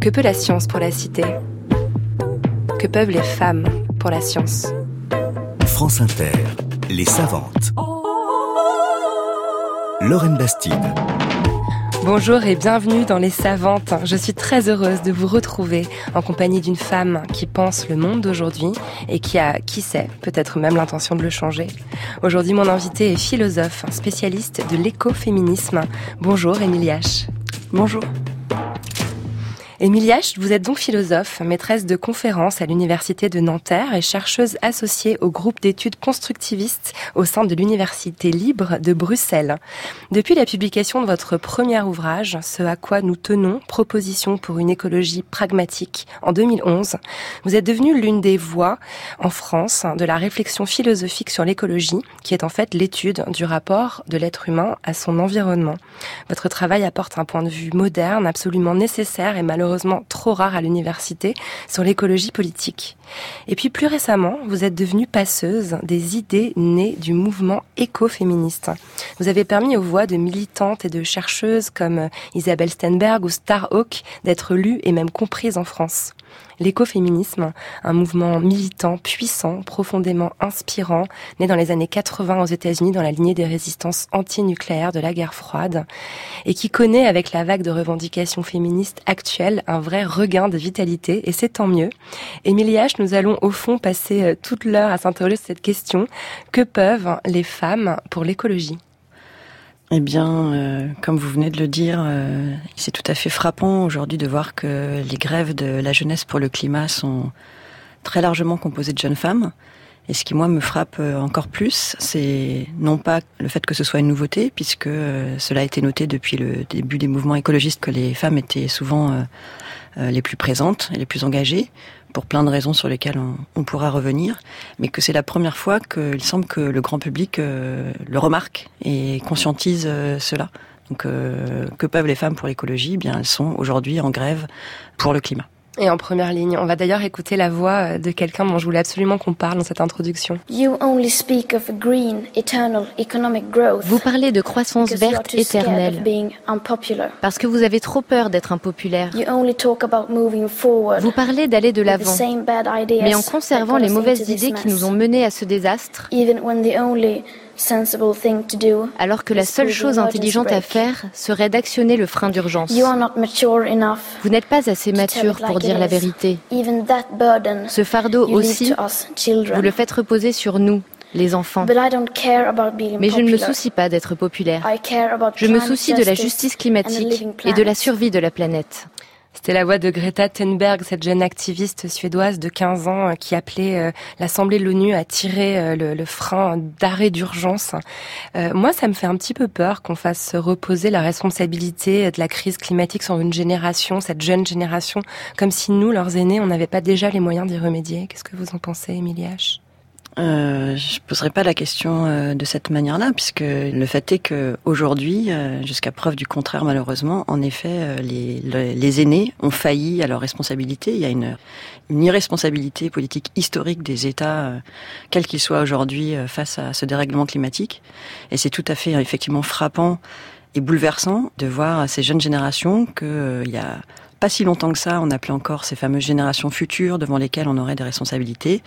Que peut la science pour la cité? Que peuvent les femmes pour la science? France Inter, les savantes. Lorraine Bastide. Bonjour et bienvenue dans Les Savantes. Je suis très heureuse de vous retrouver en compagnie d'une femme qui pense le monde d'aujourd'hui et qui a, qui sait, peut-être même l'intention de le changer. Aujourd'hui, mon invité est philosophe, spécialiste de l'écoféminisme. Bonjour, Émilie H. Bonjour. Émilie vous êtes donc philosophe, maîtresse de conférences à l'Université de Nanterre et chercheuse associée au groupe d'études constructivistes au sein de l'Université libre de Bruxelles. Depuis la publication de votre premier ouvrage, Ce à quoi nous tenons, Proposition pour une écologie pragmatique, en 2011, vous êtes devenue l'une des voix en France de la réflexion philosophique sur l'écologie, qui est en fait l'étude du rapport de l'être humain à son environnement. Votre travail apporte un point de vue moderne, absolument nécessaire et malheureusement trop rare à l'université, sur l'écologie politique. Et puis plus récemment, vous êtes devenue passeuse des idées nées du mouvement écoféministe. Vous avez permis aux voix de militantes et de chercheuses comme Isabelle Stenberg ou Starhawk d'être lues et même comprises en France l'écoféminisme, un mouvement militant, puissant, profondément inspirant, né dans les années 80 aux États-Unis dans la lignée des résistances antinucléaires de la guerre froide, et qui connaît avec la vague de revendications féministes actuelles un vrai regain de vitalité, et c'est tant mieux. Émilie H, nous allons au fond passer euh, toute l'heure à s'interroger sur cette question. Que peuvent les femmes pour l'écologie? Eh bien, euh, comme vous venez de le dire, euh, c'est tout à fait frappant aujourd'hui de voir que les grèves de la jeunesse pour le climat sont très largement composées de jeunes femmes. Et ce qui, moi, me frappe euh, encore plus, c'est non pas le fait que ce soit une nouveauté, puisque cela a été noté depuis le début des mouvements écologistes que les femmes étaient souvent les plus présentes et les plus engagées, pour plein de raisons sur lesquelles on, pourra revenir, mais que c'est la première fois qu'il semble que le grand public euh, le remarque et conscientise euh, cela. Donc, euh, que peuvent les femmes pour l'écologie? Eh Bien, elles sont aujourd'hui en grève pour le climat et en première ligne. On va d'ailleurs écouter la voix euh, de quelqu'un dont je voulais absolument qu'on parle dans cette introduction. Vous parlez de croissance verte éternelle parce que vous avez trop peur d'être impopulaire. Vous parlez d'aller de l'avant, mais en conservant les mauvaises idées qui nous ont menés à ce désastre alors que la seule chose intelligente à faire serait d'actionner le frein d'urgence. Vous n'êtes pas assez mature pour dire la vérité. Ce fardeau aussi, vous le faites reposer sur nous, les enfants. Mais je ne me soucie pas d'être populaire. Je me soucie de la justice climatique et de la survie de la planète. C'était la voix de Greta Thunberg, cette jeune activiste suédoise de 15 ans euh, qui appelait euh, l'Assemblée de l'ONU à tirer euh, le, frein d'arrêt d'urgence. moi, ça me fait un petit peu peur qu'on fasse reposer la responsabilité de la crise climatique sur une génération, cette jeune génération, comme si nous, leurs aînés, on n'avait pas déjà les moyens d'y remédier. Qu'est-ce que vous en pensez, Emilie H? Euh, je poserai pas la question euh, de cette manière-là, puisque le fait est que aujourd'hui, euh, jusqu'à preuve du contraire, malheureusement, en effet, les, aînés ont failli à leur responsabilité. Il y a une irresponsabilité politique historique des États, quels qu'ils soient aujourd'hui, face à ce dérèglement climatique. Et c'est tout à fait effectivement frappant et bouleversant de voir à ces jeunes générations qu'il y a pas si longtemps que ça, on appelait encore ces fameuses générations futures devant lesquelles on aurait des responsabilités.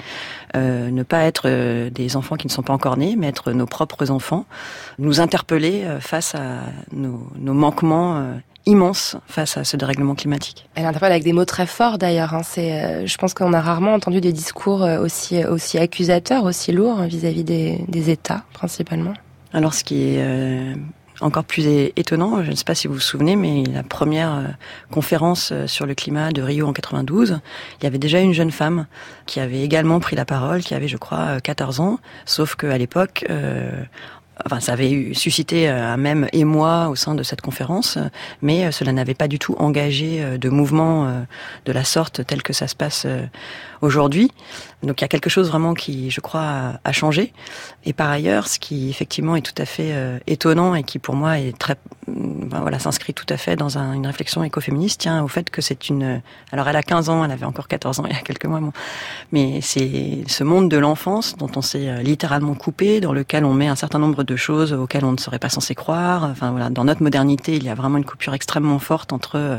Euh, ne pas être euh, des enfants qui ne sont pas encore nés, mais être nos propres enfants. Nous interpeller euh, face à nos, nos manquements euh, immenses face à ce dérèglement climatique. Elle interpelle avec des mots très forts d'ailleurs. Hein. C'est, je pense qu'on a rarement entendu des discours aussi aussi accusateurs, aussi lourds vis-à-vis des, des États principalement. Alors ce qui est encore plus étonnant, je ne sais pas si vous vous souvenez, mais la première euh, conférence euh, sur le climat de Rio en 92, il y avait déjà une jeune femme qui avait également pris la parole, qui avait, je crois, 14 euh, ans, sauf qu'à l'époque, Enfin, ça avait suscité un même émoi au sein de cette conférence, mais cela n'avait pas du tout engagé de mouvement de la sorte tel que ça se passe aujourd'hui. Donc il y a quelque chose vraiment qui, je crois, a, changé. Et par ailleurs, ce qui effectivement est tout à fait euh, étonnant et qui pour moi est très, ben voilà, s'inscrit tout à fait dans une réflexion écoféministe, tient au fait que c'est une... Alors elle a 15 ans, elle avait encore 14 ans il y a quelques mois, mais c'est ce monde de l'enfance dont on s'est euh, littéralement coupé, dans lequel on met un certain nombre de choses auxquelles on ne serait pas censé croire. Enfin voilà, dans notre modernité, il y a vraiment une coupure extrêmement forte entre euh,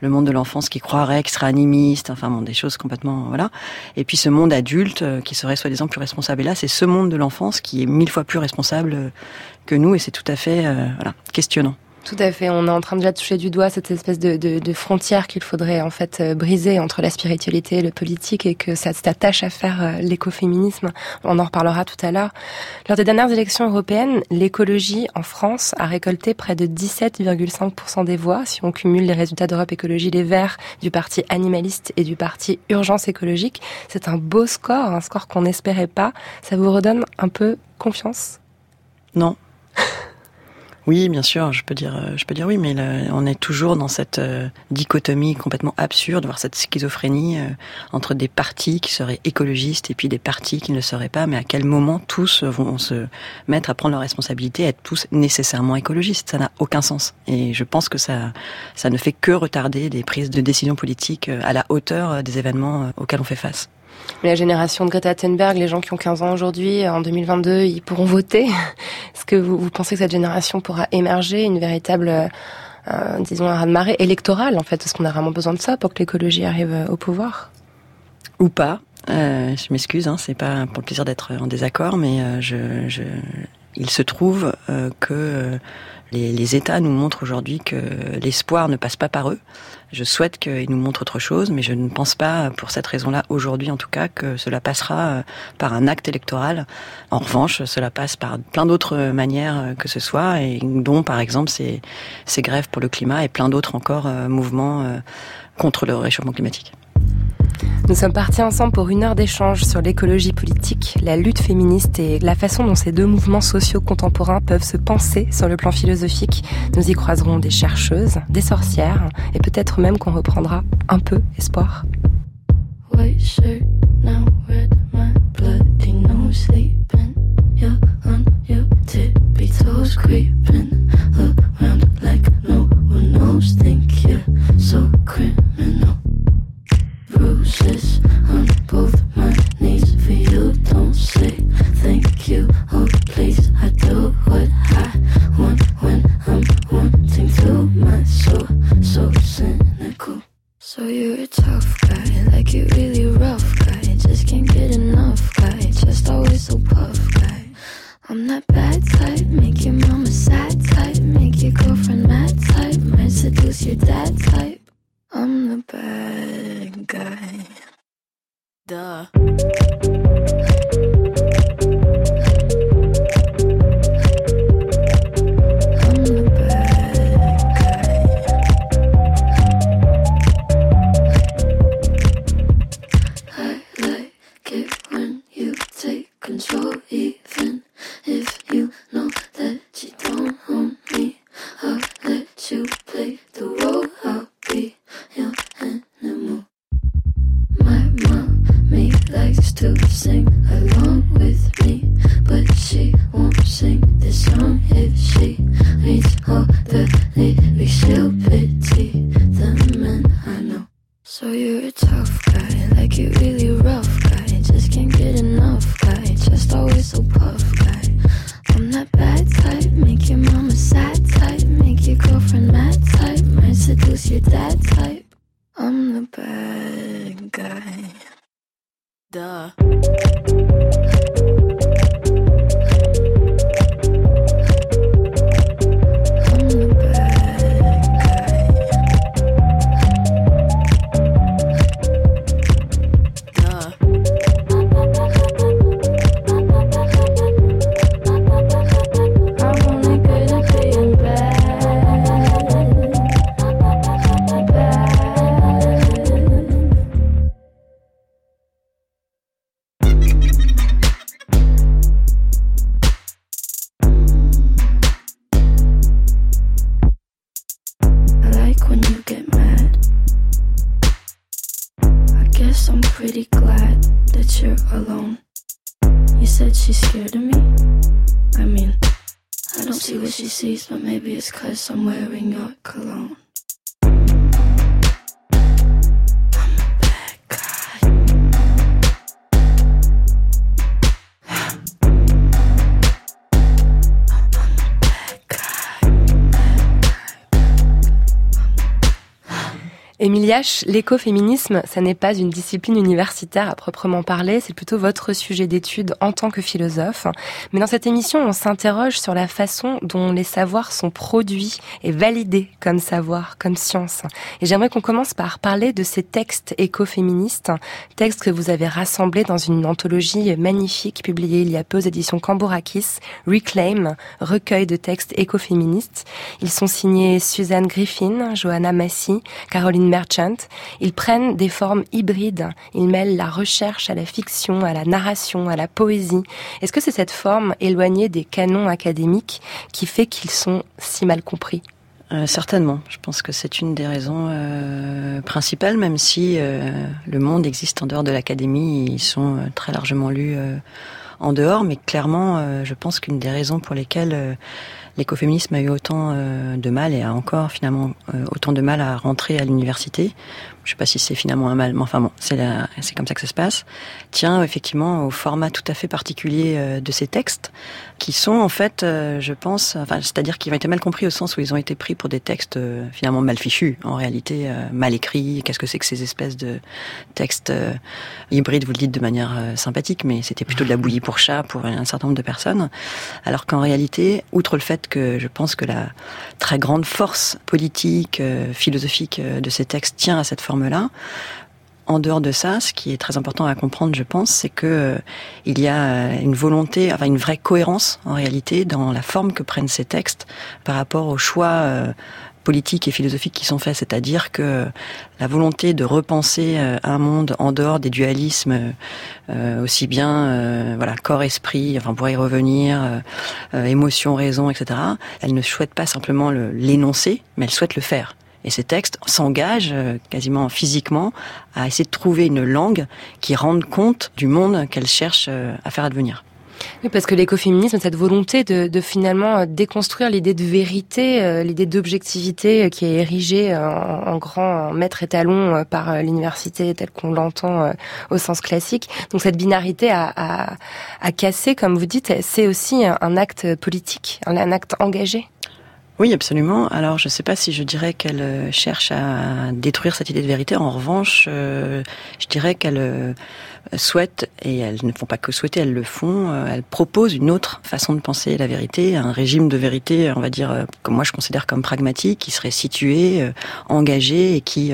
le monde de l'enfance qui croirait, qui serait animiste, enfin bon, des choses complètement... Voilà. Et puis ce monde adulte euh, qui serait soi-disant plus responsable. Et là, c'est ce monde de l'enfance qui est mille fois plus responsable que nous, et c'est tout à fait voilà, questionnant. Tout à fait. On est en train déjà de toucher du doigt cette espèce de, de, de frontière qu'il faudrait en fait euh, briser entre la spiritualité et le politique et que ça s'attache à faire euh, l'écoféminisme. On en reparlera tout à l'heure. Lors des dernières élections européennes, l'écologie en France a récolté près de 17,5% des voix si on cumule les résultats d'Europe Écologie Les Verts du parti animaliste et du parti Urgence écologique. C'est un beau score, un score qu'on n'espérait pas. Ça vous redonne un peu confiance? Non. Oui, bien sûr, je peux dire, euh, je peux dire oui, mais on est toujours dans cette euh, dichotomie complètement absurde, voire cette schizophrénie euh, entre des partis qui seraient écologistes et puis des partis qui ne le seraient pas. Mais à quel moment tous vont se mettre à prendre leurs responsabilités, être tous nécessairement écologistes Ça n'a aucun sens. Et je pense que ça, ça ne fait que retarder des prises de décisions politiques à la hauteur des événements auxquels on fait face. Mais la génération de Greta Thunberg, les gens qui ont 15 ans aujourd'hui, en 2022, ils pourront voter. Est-ce que vous, pensez que cette génération pourra émerger une véritable, euh, disons, un raz-de-marée électoral, en fait Est-ce qu'on a vraiment besoin de ça pour que l'écologie arrive euh, au pouvoir? Ou pas. Euh, je m'excuse, hein, c'est pas pour le plaisir d'être en désaccord, mais euh, je, il se trouve euh, que les, les, États nous montrent aujourd'hui que l'espoir ne passe pas par eux. Je souhaite qu'ils nous montrent autre chose, mais je ne pense pas, pour cette raison-là, aujourd'hui en tout cas, que cela passera euh, par un acte électoral. En revanche, cela passe par plein d'autres manières euh, que ce soit, et dont par exemple ces, ces grèves pour le climat et plein d'autres encore euh, mouvements contre le réchauffement climatique. Nous sommes partis ensemble pour une heure d'échange sur l'écologie politique, la lutte féministe et la façon dont ces deux mouvements sociaux contemporains peuvent se penser sur le plan philosophique. Nous y croiserons des chercheuses, des sorcières et peut-être même qu'on reprendra un peu espoir. cause you're that type. I'm the bad guy. Duh. L'écoféminisme, ça n'est pas une discipline universitaire à proprement parler, c'est plutôt votre sujet d'étude en tant que philosophe. Mais dans cette émission, on s'interroge sur la façon dont les savoirs sont produits et validés comme savoir, comme science. Et j'aimerais qu'on commence par parler de ces textes écoféministes, textes que vous avez rassemblés dans une anthologie magnifique publiée il y a peu aux éditions Cambourakis, Reclaim, recueil de textes écoféministes. Ils sont signés Suzanne Griffin, Johanna Massy, Caroline Merchant. Ils prennent des formes hybrides. Ils mêlent la recherche à la fiction, à la narration, à la poésie. Est-ce que c'est cette forme éloignée des canons académiques qui fait qu'ils sont si mal compris? Euh, certainement. Je pense que c'est une des raisons euh, principales, même si euh, le monde existe en dehors de l'académie, ils sont très largement lus en dehors, mais clairement, je pense qu'une des raisons pour lesquelles l'écoféminisme a eu autant de mal et a encore finalement autant de mal à rentrer à l'université, je sais pas si c'est finalement un mal, mais enfin bon, c'est c'est comme ça que ça se passe, tient effectivement au format tout à fait particulier euh, de ces textes, qui sont en fait, euh, je pense, enfin, c'est-à-dire qu'ils ont été mal compris au sens où ils ont été pris pour des textes euh, finalement mal fichus, en réalité mal écrits. Qu'est-ce que c'est que ces espèces de textes hybrides Vous le dites de manière sympathique, mais c'était plutôt de la bouillie pour chat pour un certain nombre de personnes. Alors qu'en réalité, outre le fait que je pense que la très grande force politique, philosophique de ces textes tient à cette forme là En dehors de ça, ce qui est très important à comprendre, je pense, c'est que euh, il y a euh, une volonté, enfin une vraie cohérence en réalité dans la forme que prennent ces textes par rapport aux choix euh, politiques et philosophiques qui sont faits, c'est-à-dire que la volonté de repenser un monde en dehors des dualismes, aussi bien voilà corps-esprit, enfin on pourrait y revenir, émotion, raison, etc. Elle ne souhaite pas simplement l'énoncer, mais elle souhaite le faire. Et ces textes s'engagent euh, quasiment physiquement à essayer de trouver une langue qui rende compte du monde qu'elle cherche euh, à faire advenir. Oui, parce que l'écoféminisme, cette volonté de, finalement euh, déconstruire l'idée de vérité, l'idée d'objectivité qui est érigée en, grand maître étalon par l'université telle qu'on l'entend au sens classique. Donc cette binarité à, casser, comme vous dites, c'est aussi un acte politique, un acte engagé. Oui, absolument. Alors, je ne sais pas si je dirais qu'elle euh, cherche à détruire cette idée de vérité. En revanche, euh, je dirais qu'elle euh, souhaite, et elles ne font pas que souhaiter, elles le font, elles proposent une autre façon de penser la vérité, un régime de vérité, on va dire, que moi je considère comme pragmatique, qui serait situé, engagé et qui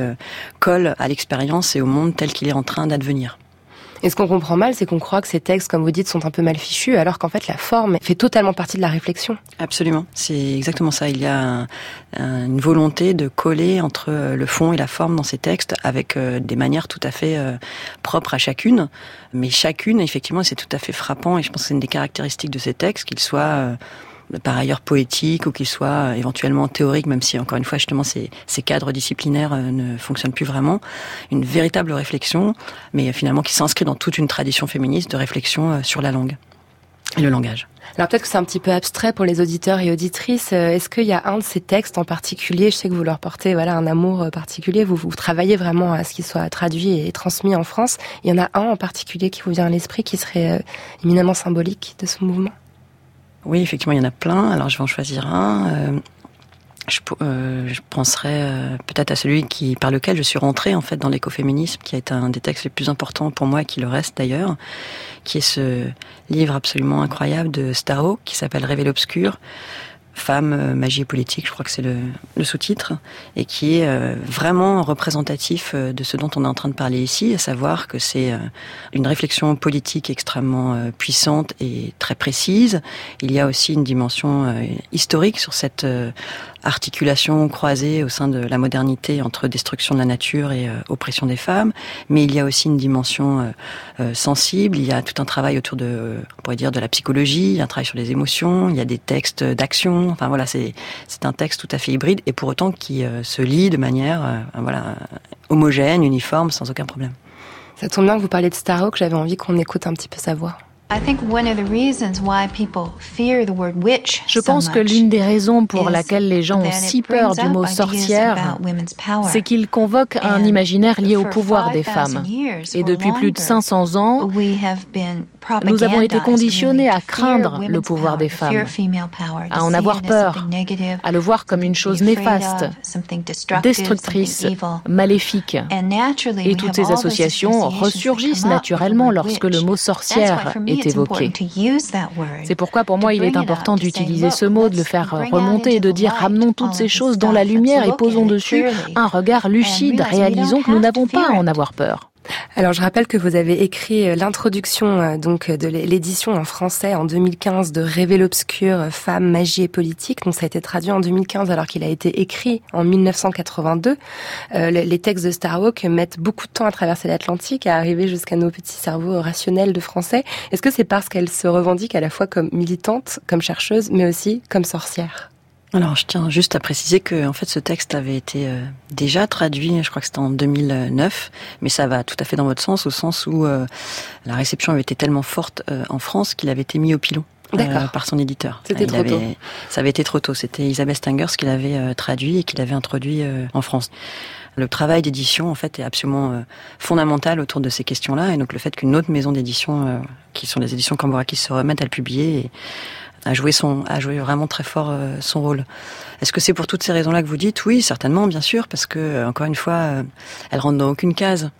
colle à l'expérience et au monde tel qu'il est en train d'advenir. Et ce qu'on comprend mal, c'est qu'on croit que ces textes, comme vous dites, sont un peu mal fichus, alors qu'en fait la forme fait totalement partie de la réflexion. Absolument, c'est exactement ça. Il y a une volonté de coller entre le fond et la forme dans ces textes, avec euh, des manières tout à fait euh, propres à chacune. Mais chacune, effectivement, c'est tout à fait frappant, et je pense que c'est une des caractéristiques de ces textes, qu'ils soient euh, par ailleurs poétique ou qu'il soit éventuellement théorique, même si encore une fois justement ces, ces cadres disciplinaires euh, ne fonctionnent plus vraiment, une véritable réflexion, mais finalement qui s'inscrit dans toute une tradition féministe de réflexion euh, sur la langue et le langage. Alors peut-être que c'est un petit peu abstrait pour les auditeurs et auditrices. Euh, est-ce qu'il y a un de ces textes en particulier Je sais que vous leur portez voilà un amour particulier. Vous, vous travaillez vraiment à ce qu'il soit traduit et transmis en France. Il y en a un en particulier qui vous vient à l'esprit qui serait éminemment symbolique de ce mouvement? Oui, effectivement, il y en a plein. Alors, je vais en choisir un. Euh, je, euh, euh, peut-être à celui qui par lequel je suis rentrée en fait dans l'écoféminisme, qui été un des textes les plus importants pour moi et qui le reste d'ailleurs, qui est ce livre absolument incroyable de Starro qui s'appelle Révéler l'obscur Femme, euh, magie et politique, je crois que c'est le, le sous-titre, et qui est euh, vraiment représentatif euh, de ce dont on est en train de parler ici, à savoir que c'est une réflexion politique extrêmement puissante et très précise. Il y a aussi une dimension historique sur cette articulation croisée au sein de la modernité entre destruction de la nature et oppression des femmes, mais il y a aussi une dimension sensible, il y a tout un travail autour de, on pourrait dire, de la psychologie, il y a un travail sur les émotions, il y a des textes d'action, Enfin voilà, c'est c'est un texte tout à fait hybride et pour autant qui euh, se lit de manière euh, voilà homogène, uniforme, sans aucun problème. Ça tombe bien que vous parliez de Starhawk, j'avais envie qu'on écoute un petit peu sa voix. Je pense que l'une des raisons pour laquelle les gens ont si peur du mot sorcière, c'est qu'il convoque un imaginaire lié au pouvoir des femmes. Et depuis plus de 500 ans, nous avons été conditionnés à craindre le pouvoir des femmes, à en avoir peur, à le voir comme une chose néfaste, destructrice, maléfique. Et toutes ces associations ressurgissent naturellement lorsque le mot sorcière est évoqué. C'est pourquoi pour moi il est important d'utiliser ce mot, de le faire remonter et de dire ramenons toutes ces choses dans la lumière et posons dessus un regard lucide, réalisons que nous n'avons pas à en avoir peur. Alors je rappelle que vous avez écrit euh, l'introduction euh, donc de l'édition en français en 2015 de Révél obscur, Femmes, magie et politique. Donc ça a été traduit en 2015 alors qu'il a été écrit en 1982. Euh, les textes de Starhawk mettent beaucoup de temps à traverser l'Atlantique, à arriver jusqu'à nos petits cerveaux rationnels de français. Est-ce que c'est parce qu'elle se revendique à la fois comme militante, comme chercheuse, mais aussi comme sorcière? Alors, je tiens juste à préciser que en fait, ce texte avait été euh, déjà traduit, je crois que c'était en 2009, mais ça va tout à fait dans votre sens, au sens où euh, la réception avait été tellement forte euh, en France qu'il avait été mis au pilon. par son éditeur. C'était trop tôt. Ça avait été trop tôt. C'était Isabelle Stengers qui l'avait traduit et qui l'avait introduit en France. Le travail d'édition, en fait, est absolument fondamental autour de ces questions-là. Et donc, le fait qu'une autre maison d'édition, qui sont les éditions Cambourakis, se remettent à le publier et a joué son, a joué vraiment très fort euh, son rôle. Est-ce que c'est pour toutes ces raisons-là que vous dites? Oui, certainement, bien sûr, parce que euh, encore une fois, euh, elle rentre dans aucune case.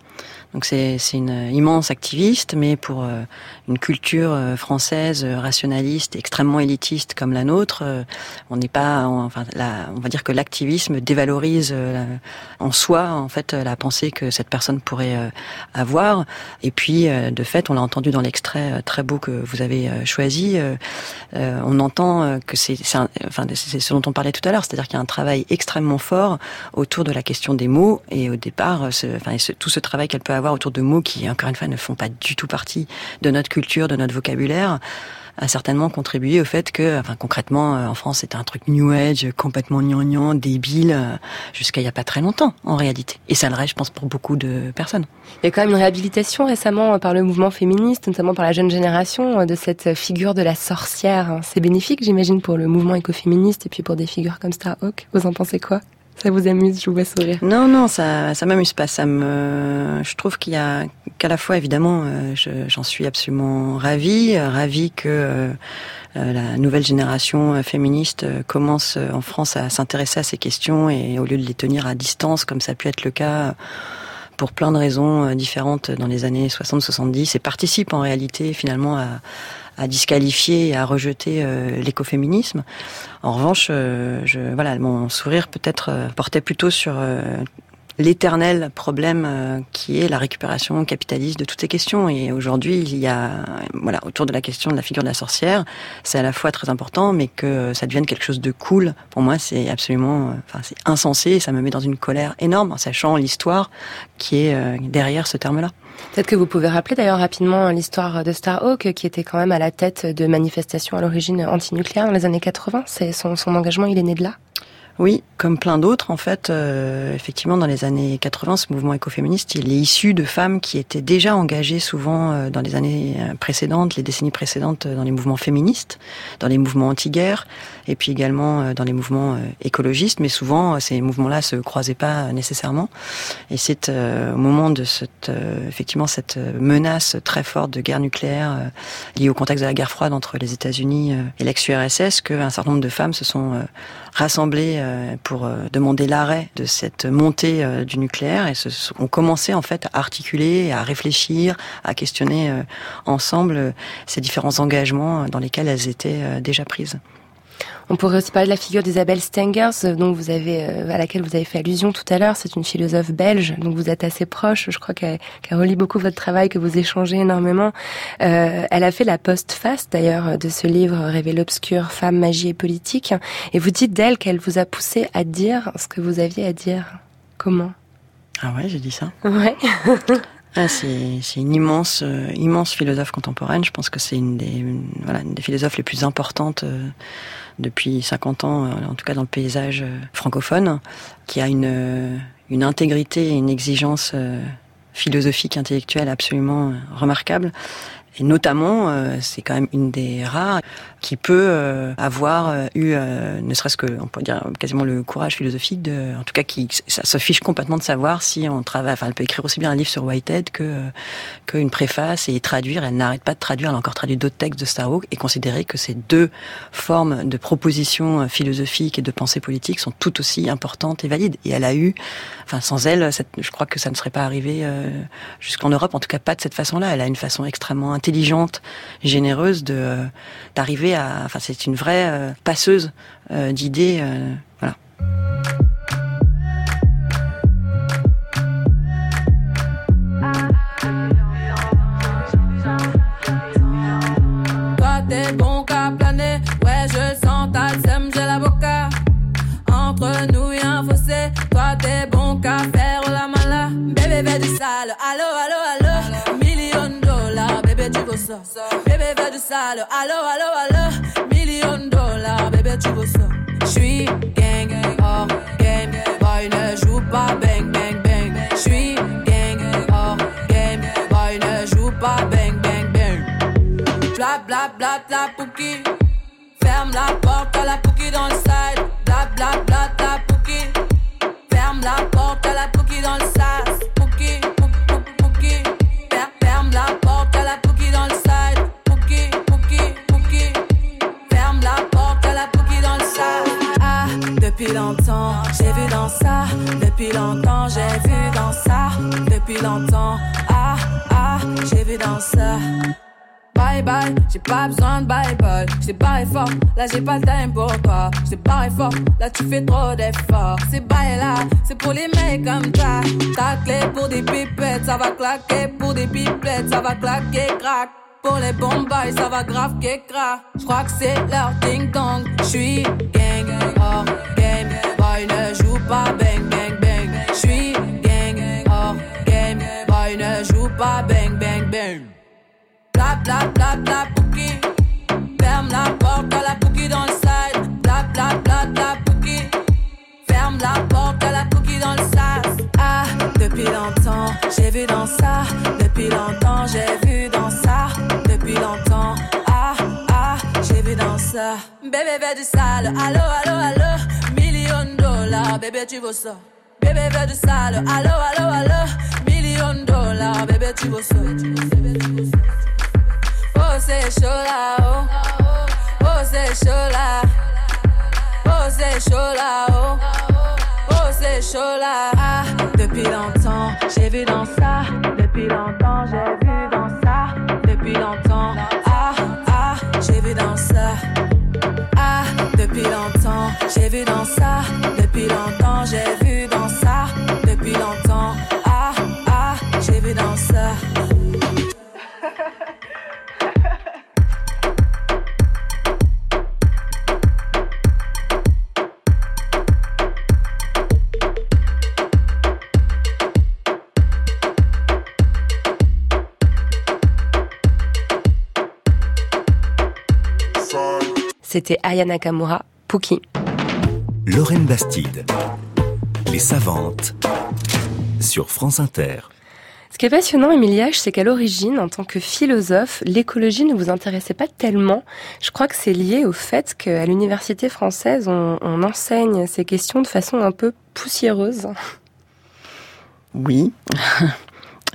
Donc c'est une immense activiste, mais pour euh, une culture euh, française euh, rationaliste, extrêmement élitiste comme la nôtre, on n'est pas, enfin, on va dire que l'activisme dévalorise en soi en fait la pensée que cette personne pourrait avoir. Et puis de fait, on l'a entendu dans l'extrait très beau que vous avez choisi, on entend que c'est, enfin, c'est ce dont on parlait tout à l'heure, c'est-à-dire qu'il y a un travail extrêmement fort autour de la question des mots et au départ, enfin, tout ce travail qu'elle peut avoir autour de mots qui, encore une fois, ne font pas du tout partie de notre culture, de notre vocabulaire a certainement contribué au fait que, enfin concrètement, euh, en France, c'était un truc New Age, complètement gnangnan, débile, euh, jusqu'à il n'y a pas très longtemps, en réalité. Et ça le reste, je pense, pour beaucoup de personnes. Il y a quand même une réhabilitation récemment euh, par le mouvement féministe, notamment par la jeune génération, de cette figure de la sorcière. C'est bénéfique, j'imagine, pour le mouvement écoféministe et puis pour des figures comme Starhawk. Vous en pensez quoi? Ça vous amuse, je vous vois sourire. Non, non, ça, ça m'amuse pas. Ça me, je trouve qu'il y a qu'à la fois, évidemment, euh, j'en suis absolument ravie, ravie que euh, la nouvelle génération féministe commence en France à s'intéresser à ces questions et au lieu de les tenir à distance, comme ça a pu être le cas pour plein de raisons différentes dans les années 60-70 et participe en réalité finalement à à disqualifier et à rejeter euh, l'écoféminisme. En revanche, euh, je, voilà, mon sourire peut-être euh, portait plutôt sur l'éternel problème qui est la récupération capitaliste de toutes ces questions. Et aujourd'hui, il y a, voilà, autour de la question de la figure de la sorcière, c'est à la fois très important, mais que ça devienne quelque chose de cool. Pour moi, c'est absolument, enfin, c'est insensé ça me met dans une colère énorme, en sachant l'histoire qui est derrière ce terme-là. Peut-être que vous pouvez rappeler d'ailleurs rapidement l'histoire de Starhawk, qui était quand même à la tête de manifestations à l'origine antinucléaire dans les années 80. C'est son engagement, il est né de là? Oui, comme plein d'autres, en fait, euh, effectivement, dans les années 80, ce mouvement écoféministe, il est issu de femmes qui étaient déjà engagées souvent euh, dans les années euh, précédentes, les décennies précédentes, dans les mouvements féministes, dans les mouvements anti-guerre, et puis également dans les mouvements écologistes. Mais souvent, ces mouvements-là se croisaient pas nécessairement. Et c'est au moment de cette, effectivement, cette menace très forte de guerre nucléaire liée au contexte de la guerre froide entre les États-Unis et l'ex-URSS qu'un certain nombre de femmes se sont rassemblés euh, pour euh, demander l'arrêt de cette montée euh, du nucléaire et se, ont commencé en fait à articuler, à réfléchir, à questionner ensemble ces différents engagements dans lesquels elles étaient déjà prises. On pourrait aussi parler de la figure d'Isabelle Stengers, euh, dont vous avez, euh, à laquelle vous avez fait allusion tout à l'heure. C'est une philosophe belge, donc vous êtes assez proche. Je crois qu'elle relie beaucoup votre travail, que vous échangez énormément. Euh, elle a fait la post-face d'ailleurs de ce livre Révél obscur, Femmes, magie et politique. Et vous dites d'elle qu'elle vous a poussé à dire ce que vous aviez à dire. Comment? Ah ouais, j'ai dit ça? Ouais. Ah, c'est une immense, immense philosophe contemporaine. Je pense que c'est une des, voilà, une des philosophes les plus importantes depuis 50 ans, euh, en tout cas dans le paysage euh, francophone, qui a une, euh, une intégrité et une exigence philosophique, intellectuelle absolument remarquable. Et notamment, euh, c'est quand même une des rares qui peut euh, avoir euh, eu, ne serait-ce que, on peut dire quasiment le courage philosophique de, en tout cas, qui ça se fiche complètement de savoir si on travaille. Enfin, elle peut écrire aussi bien un livre sur Whitehead que qu'une préface et traduire. Elle n'arrête pas de traduire. Elle a encore traduit d'autres textes de Starhawk et considérer que ces deux formes de propositions philosophiques et de pensée politique sont tout aussi importantes et valides. Et elle a eu, enfin, sans elle, je crois que ça ne serait pas arrivé jusqu'en Europe. En tout cas, pas de cette façon-là. Elle a une façon extrêmement intelligente, généreuse de d'arriver à. Enfin, c'est une vraie euh, passeuse euh, d'idées. Euh, voilà. Bébé, bébé du sale, allo, allo, allo. Million dollars, bébé tu veux ça. J'suis gang, hors game, boy ne joue pas bang, bang, bang. J'suis gang, hors game, boy ne joue pas bang, bang, bang. Bla bla bla bla pouki. Ferme la porte à la pouki dans le side. Pas besoin de bye bye. J't'ai barré fort, là j'ai pas le time pour toi. J't'ai barré fort, là tu fais trop d'efforts. C'est bye là, c'est pour les mecs comme ça. Ta clé pour des pipettes, ça va claquer. Pour des pipettes, ça va claquer, crack. Pour les bombes, ça va grave crack. J'crois que c'est leur ding dong. J'suis gang, hors game. Boy ne joue pas bang bang bang. J'suis gang, hors game. Boy ne joue pas bang bang bang. Bla bla bla. Ferme la porte à la pouki dans le side. Bla bla bla bla. Ferme la porte à la pouki dans le sas. Ah, depuis longtemps, j'ai vu dans ça. Depuis longtemps, j'ai vu dans ça. Depuis longtemps, ah, ah, j'ai vu dans ça. Bébé, veut du sale. Allo, allo, allo. Million dollars, bébé, tu veux ça. Bébé, veut du sale. Allo, allo, allo. Million dollars, bébé, tu veux ça. Bébé, tu veux ça. Oh, oh. Chaud là. Oh. Ah, depuis longtemps, j'ai vu dans ça. Depuis longtemps, j'ai vu dans ça. Depuis longtemps, ah, ah, j'ai vu dans ça. Ah, depuis longtemps, j'ai vu dans ça. C'était Aya Nakamura, Pookie. Lorraine Bastide. Les savantes. Sur France Inter. Ce qui est passionnant, Emilia, c'est qu'à l'origine, en tant que philosophe, l'écologie ne vous intéressait pas tellement. Je crois que c'est lié au fait qu'à l'université française, on, on enseigne ces questions de façon un peu poussiéreuse. Oui.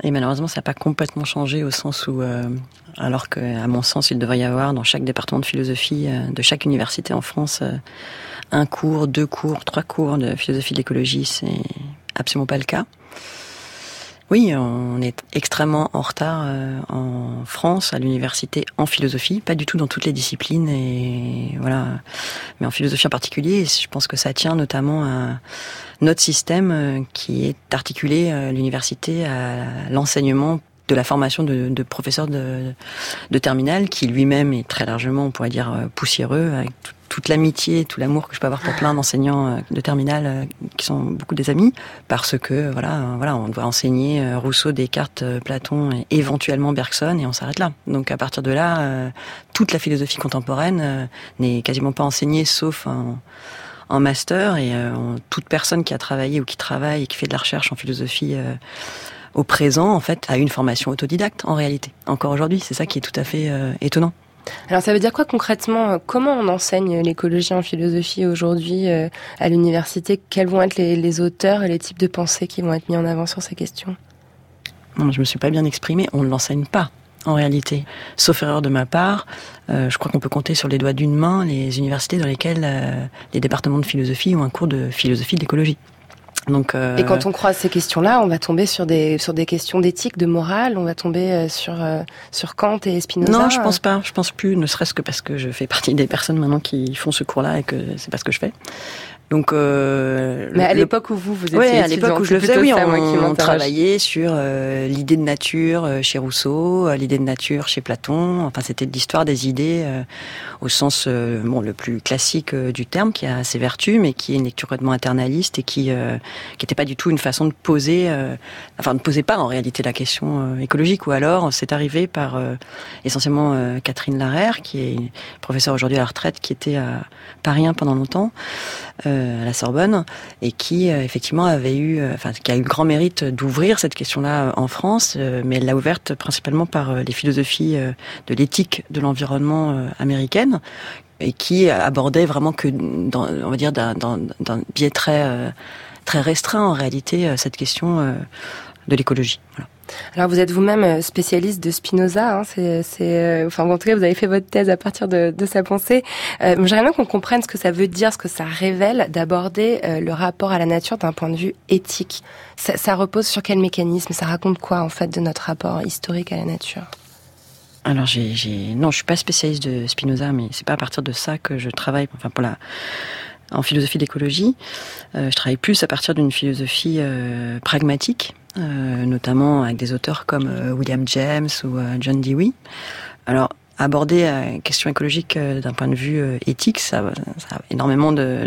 Et malheureusement, ça n'a pas complètement changé au sens où, euh, alors que, à mon sens, il devrait y avoir dans chaque département de philosophie euh, de chaque université en France euh, un cours, deux cours, trois cours de philosophie de l'écologie, c'est absolument pas le cas. Oui, on est extrêmement en retard euh, en France à l'université en philosophie, pas du tout dans toutes les disciplines et voilà, mais en philosophie en particulier. Je pense que ça tient notamment à notre système euh, qui est d'articuler euh, l'université à l'enseignement de la formation de, de professeurs de, de terminale, qui lui-même est très largement, on pourrait dire, poussiéreux, toute l'amitié, tout l'amour que je peux avoir pour plein d'enseignants euh, de terminale euh, qui sont beaucoup des amis, parce que voilà, euh, voilà, on doit enseigner Rousseau, Descartes, Platon et éventuellement Bergson, et on s'arrête là. Donc à partir de là, toute la philosophie contemporaine n'est quasiment pas enseignée, sauf en, master, et toute personne qui a travaillé ou qui travaille et qui fait de la recherche en philosophie au présent, en fait, à une formation autodidacte, en réalité. Encore aujourd'hui, c'est ça qui est tout à fait étonnant. Alors ça veut dire quoi concrètement Comment on enseigne l'écologie en philosophie aujourd'hui à l'université? Quels vont être les, auteurs et les types de pensées qui vont être mis en avant sur ces questions? Non, je me suis pas bien exprimée. On ne l'enseigne pas en réalité. Sauf erreur de ma part, euh, je crois qu'on peut compter sur les doigts d'une main les universités dans lesquelles euh, les départements de philosophie ont un cours de philosophie de l'écologie. Donc, euh... Et quand on croise ces questions-là, on va tomber sur des sur des questions d'éthique, de morale, on va tomber euh, sur sur Kant et Spinoza. Non, je pense pas. Je pense plus, ne serait-ce que parce que je fais partie des personnes maintenant qui font ce cours-là et que c'est pas ce que je fais. Donc, euh, mais à l'époque où vous vous étiez ouais, à l'époque où je le faisais, oui, on, travaillait sur euh, l'idée de nature euh, chez Rousseau, euh, l'idée de nature chez Platon. Enfin, c'était l'histoire des idées au sens bon le plus classique du terme, qui a ses vertus, mais qui est une lecture complètement internaliste et qui qui n'était pas du tout une façon de poser, enfin ne posait pas en réalité la question écologique. Ou alors, c'est arrivé par essentiellement Catherine Larère, qui est professeure aujourd'hui à la retraite, qui était à Paris pendant longtemps. Euh, à la Sorbonne et qui euh, effectivement avait eu, euh, enfin qui a eu le grand mérite d'ouvrir cette question-là en France, mais elle l'a ouverte principalement par les philosophies de l'éthique de l'environnement américaine et qui abordait vraiment que dans, on va dire d'un biais très très restreint en réalité cette question de l'écologie. Voilà. Alors vous êtes vous-même euh, spécialiste de Spinoza, hein, euh, enfin en tout cas vous avez fait votre thèse à partir de, sa pensée. Euh, J'aimerais bien qu'on comprenne ce que ça veut dire, ce que ça révèle d'aborder euh, le rapport à la nature d'un point de vue éthique. Ça, repose sur quel mécanisme? Ça raconte quoi en fait de notre rapport historique à la nature? Alors j'ai, non, je suis pas spécialiste de Spinoza, mais c'est pas à partir de ça que je travaille. Enfin pour la en philosophie d'écologie, je travaille plus à partir d'une philosophie pragmatique euh, notamment avec des auteurs comme euh, William James ou euh, John Dewey. Alors, aborder la question écologique d'un point de vue éthique, ça, a énormément de,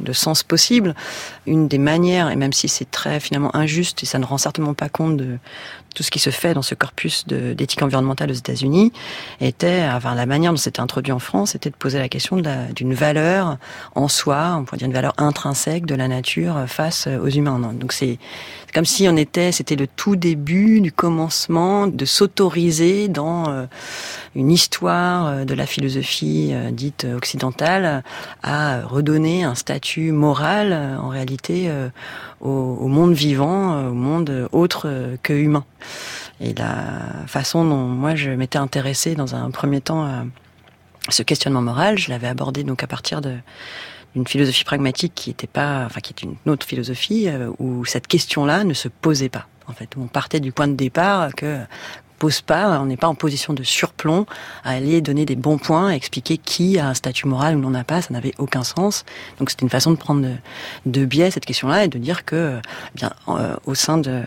de, sens possible. Une des manières, et même si c'est très finalement injuste et ça ne rend certainement pas compte de, tout ce qui se fait dans ce corpus d'éthique environnementale aux États-Unis était, enfin, la manière dont c'était introduit en France, était de poser la question d'une valeur en soi, on pourrait dire une valeur intrinsèque de la nature face aux humains. Donc c'est comme si on était, c'était le tout début du commencement de s'autoriser dans euh, une histoire euh, de la philosophie euh, dite occidentale à redonner un statut moral en réalité au, au monde vivant, au monde autre que humain. Et la façon dont moi je m'étais intéressée dans un premier temps à ce questionnement moral, je l'avais abordé donc à partir de d'une philosophie pragmatique qui était pas, enfin qui est une autre philosophie euh, où cette question-là ne se posait pas. En fait, on partait du point de départ que pose pas, on n'est pas en position de surplomb à aller donner des bons points, à expliquer qui a un statut moral ou n'en a pas, ça n'avait aucun sens. Donc c'était une façon de prendre de, biais cette question-là et de dire que, eh bien, euh, au sein de,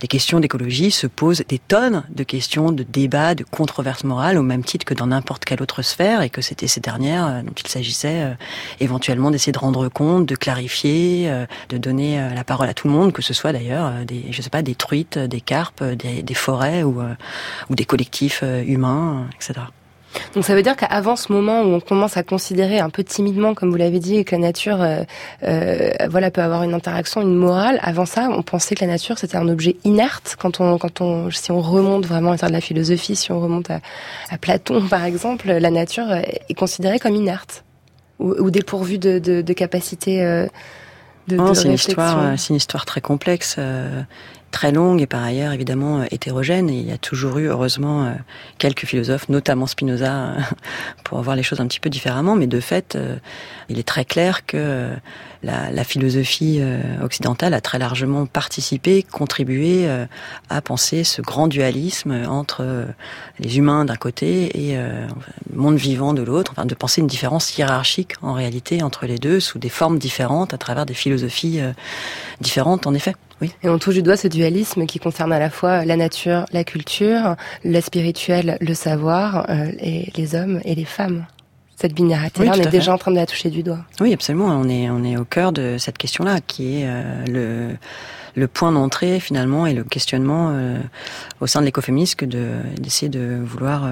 des questions d'écologie se posent des tonnes de questions, de débats, de controverses morales, au même titre que dans n'importe quelle autre sphère, et que c'était ces dernières euh, dont il s'agissait euh, éventuellement d'essayer de rendre compte, de clarifier, de donner la parole à tout le monde, que ce soit d'ailleurs des, je sais pas, des truites, des carpes, des, des forêts ou ou des collectifs euh, humains, etc. Donc ça veut dire qu'avant ce moment où on commence à considérer un peu timidement, comme vous l'avez dit, que la nature, euh, euh, voilà, peut avoir une interaction, une morale. Avant ça, on pensait que la nature c'était un objet inerte. Quand on, quand on, si on remonte vraiment à de la philosophie, si on remonte à, Platon par exemple, la nature est considérée comme inerte ou, ou dépourvue de, de, de capacité. Euh, de, non, c'est une histoire, c'est une histoire très complexe très longue et par ailleurs évidemment euh, hétérogène. Il y a toujours eu, heureusement, euh, quelques philosophes, notamment Spinoza, euh, pour voir les choses un petit peu différemment. Mais de fait, il est très clair que la, la philosophie occidentale a très largement participé, contribué à penser ce grand dualisme entre les humains d'un côté et le monde vivant de l'autre. Enfin, de penser une différence hiérarchique en réalité entre les deux sous des formes différentes à travers des philosophies différentes en effet. Et on touche du doigt ce dualisme qui concerne à la fois la nature, la culture, la spirituelle, le savoir, euh, et les hommes et les femmes. Cette binarité-là, on est déjà en train de la toucher du doigt. Oui, absolument. On est, on est au cœur de cette question-là, qui est euh, le, le point d'entrée finalement et le questionnement euh, au sein de l'écoféminisme que d'essayer de vouloir